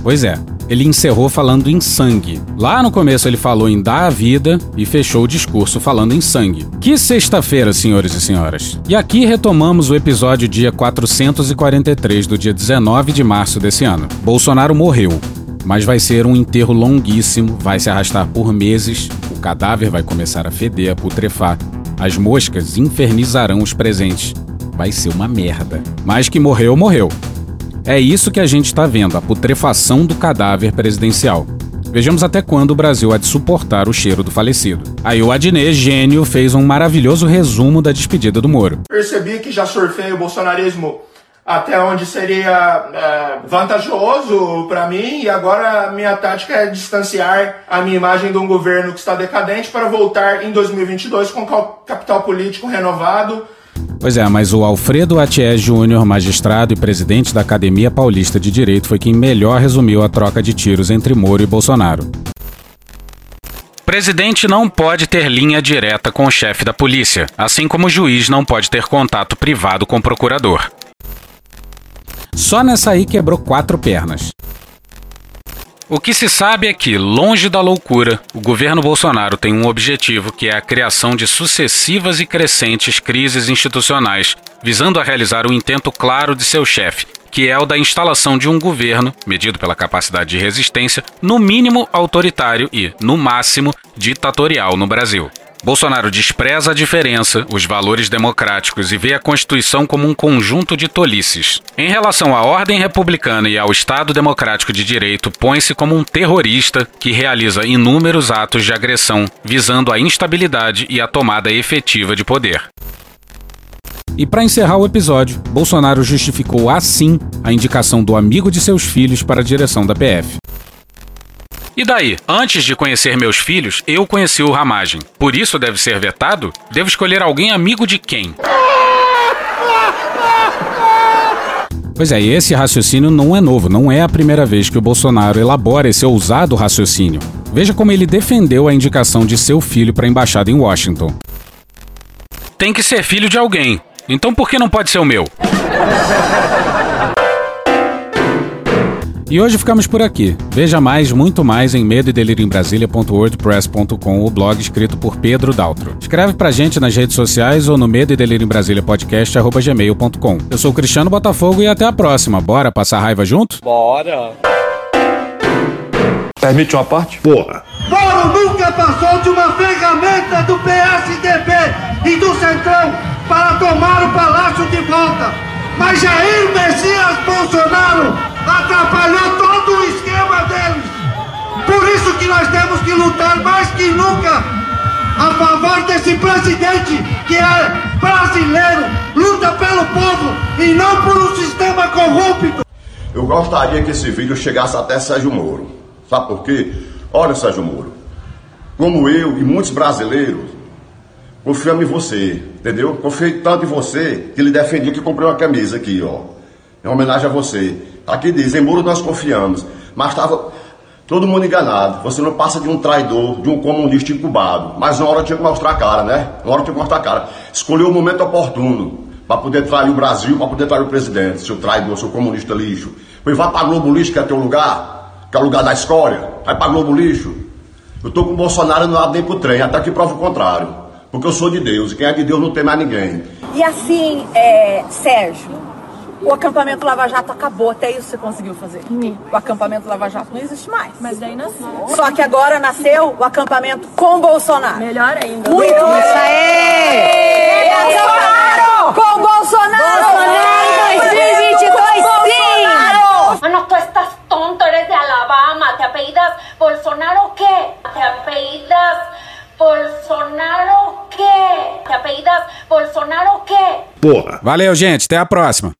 Pois é, ele encerrou falando em sangue. Lá no começo ele falou em dar a vida e fechou o discurso falando em sangue. Que sexta-feira, senhores e senhoras. E aqui retomamos o episódio dia 443 do dia 19 de março desse ano. Bolsonaro morreu. Mas vai ser um enterro longuíssimo, vai se arrastar por meses, o cadáver vai começar a feder, a putrefar, as moscas infernizarão os presentes. Vai ser uma merda. Mas que morreu, morreu. É isso que a gente está vendo, a putrefação do cadáver presidencial. Vejamos até quando o Brasil há de suportar o cheiro do falecido. Aí o Adnet, gênio, fez um maravilhoso resumo da despedida do Moro. Percebi que já surfei o bolsonarismo até onde seria é, vantajoso para mim e agora minha tática é distanciar a minha imagem de um governo que está decadente para voltar em 2022 com capital político renovado Pois é, mas o Alfredo Atié Júnior, magistrado e presidente da Academia Paulista de Direito, foi quem melhor resumiu a troca de tiros entre Moro e Bolsonaro. Presidente não pode ter linha direta com o chefe da polícia, assim como o juiz não pode ter contato privado com o procurador. Só nessa aí quebrou quatro pernas. O que se sabe é que, longe da loucura, o governo Bolsonaro tem um objetivo que é a criação de sucessivas e crescentes crises institucionais, visando a realizar o intento claro de seu chefe, que é o da instalação de um governo, medido pela capacidade de resistência, no mínimo autoritário e, no máximo, ditatorial no Brasil. Bolsonaro despreza a diferença, os valores democráticos e vê a Constituição como um conjunto de tolices. Em relação à ordem republicana e ao Estado democrático de direito, põe-se como um terrorista que realiza inúmeros atos de agressão, visando a instabilidade e a tomada efetiva de poder. E para encerrar o episódio, Bolsonaro justificou assim a indicação do amigo de seus filhos para a direção da PF. E daí? Antes de conhecer meus filhos, eu conheci o Ramagem. Por isso deve ser vetado? Devo escolher alguém amigo de quem? Pois é, esse raciocínio não é novo, não é a primeira vez que o Bolsonaro elabora esse ousado raciocínio. Veja como ele defendeu a indicação de seu filho para a embaixada em Washington. Tem que ser filho de alguém. Então por que não pode ser o meu? E hoje ficamos por aqui. Veja mais, muito mais em medo e o blog escrito por Pedro Daltro. Escreve pra gente nas redes sociais ou no medo e delírio em Brasília podcast gmail.com. Eu sou o Cristiano Botafogo e até a próxima. Bora passar raiva junto? Bora! Permite uma parte? Porra! Moro nunca passou de uma ferramenta do PSDB e do Centrão para tomar o palácio de volta. Mas Jair Messias Bolsonaro atrapalhou todo o esquema deles. Por isso que nós temos que lutar mais que nunca a favor desse presidente que é brasileiro, luta pelo povo e não por um sistema corrupto. Eu gostaria que esse vídeo chegasse até Sérgio Moro. Sabe por quê? Olha, Sérgio Moro, como eu e muitos brasileiros, confiamos em você, entendeu? Confiei tanto em você que ele defendia que comprei uma camisa aqui, ó, em homenagem a você. Aqui diz, em muro nós confiamos, mas estava todo mundo enganado. Você não passa de um traidor, de um comunista incubado. Mas na hora tinha que mostrar a cara, né? Na hora tinha que mostrar a cara. Escolheu o momento oportuno para poder trair o Brasil, para poder trair o presidente, seu traidor, seu comunista lixo. Pois vai para Globo Lixo, que é teu lugar, que é o lugar da escória. Vai para Globo Lixo. Eu tô com o Bolsonaro não ando nem pro trem, até que prova o contrário. Porque eu sou de Deus, e quem é de Deus não tem mais ninguém. E assim, é, Sérgio, o acampamento Lava Jato acabou, até isso você conseguiu fazer. O acampamento Lava Jato não existe mais. Mas daí nasceu. Só que agora nasceu o acampamento com Bolsonaro. Melhor ainda. Muito melhor. Isso aí! Bolsonaro! Com Bolsonaro! Bolsonaro 2022, sim! Mano, tu estás tonto, eres de Alabama. ¿Te apellidas Bolsonaro qué? ¿Te apellidas Bolsonaro quê? ¿Te apellidas Bolsonaro quê? Porra. Valeu, gente. Até a próxima.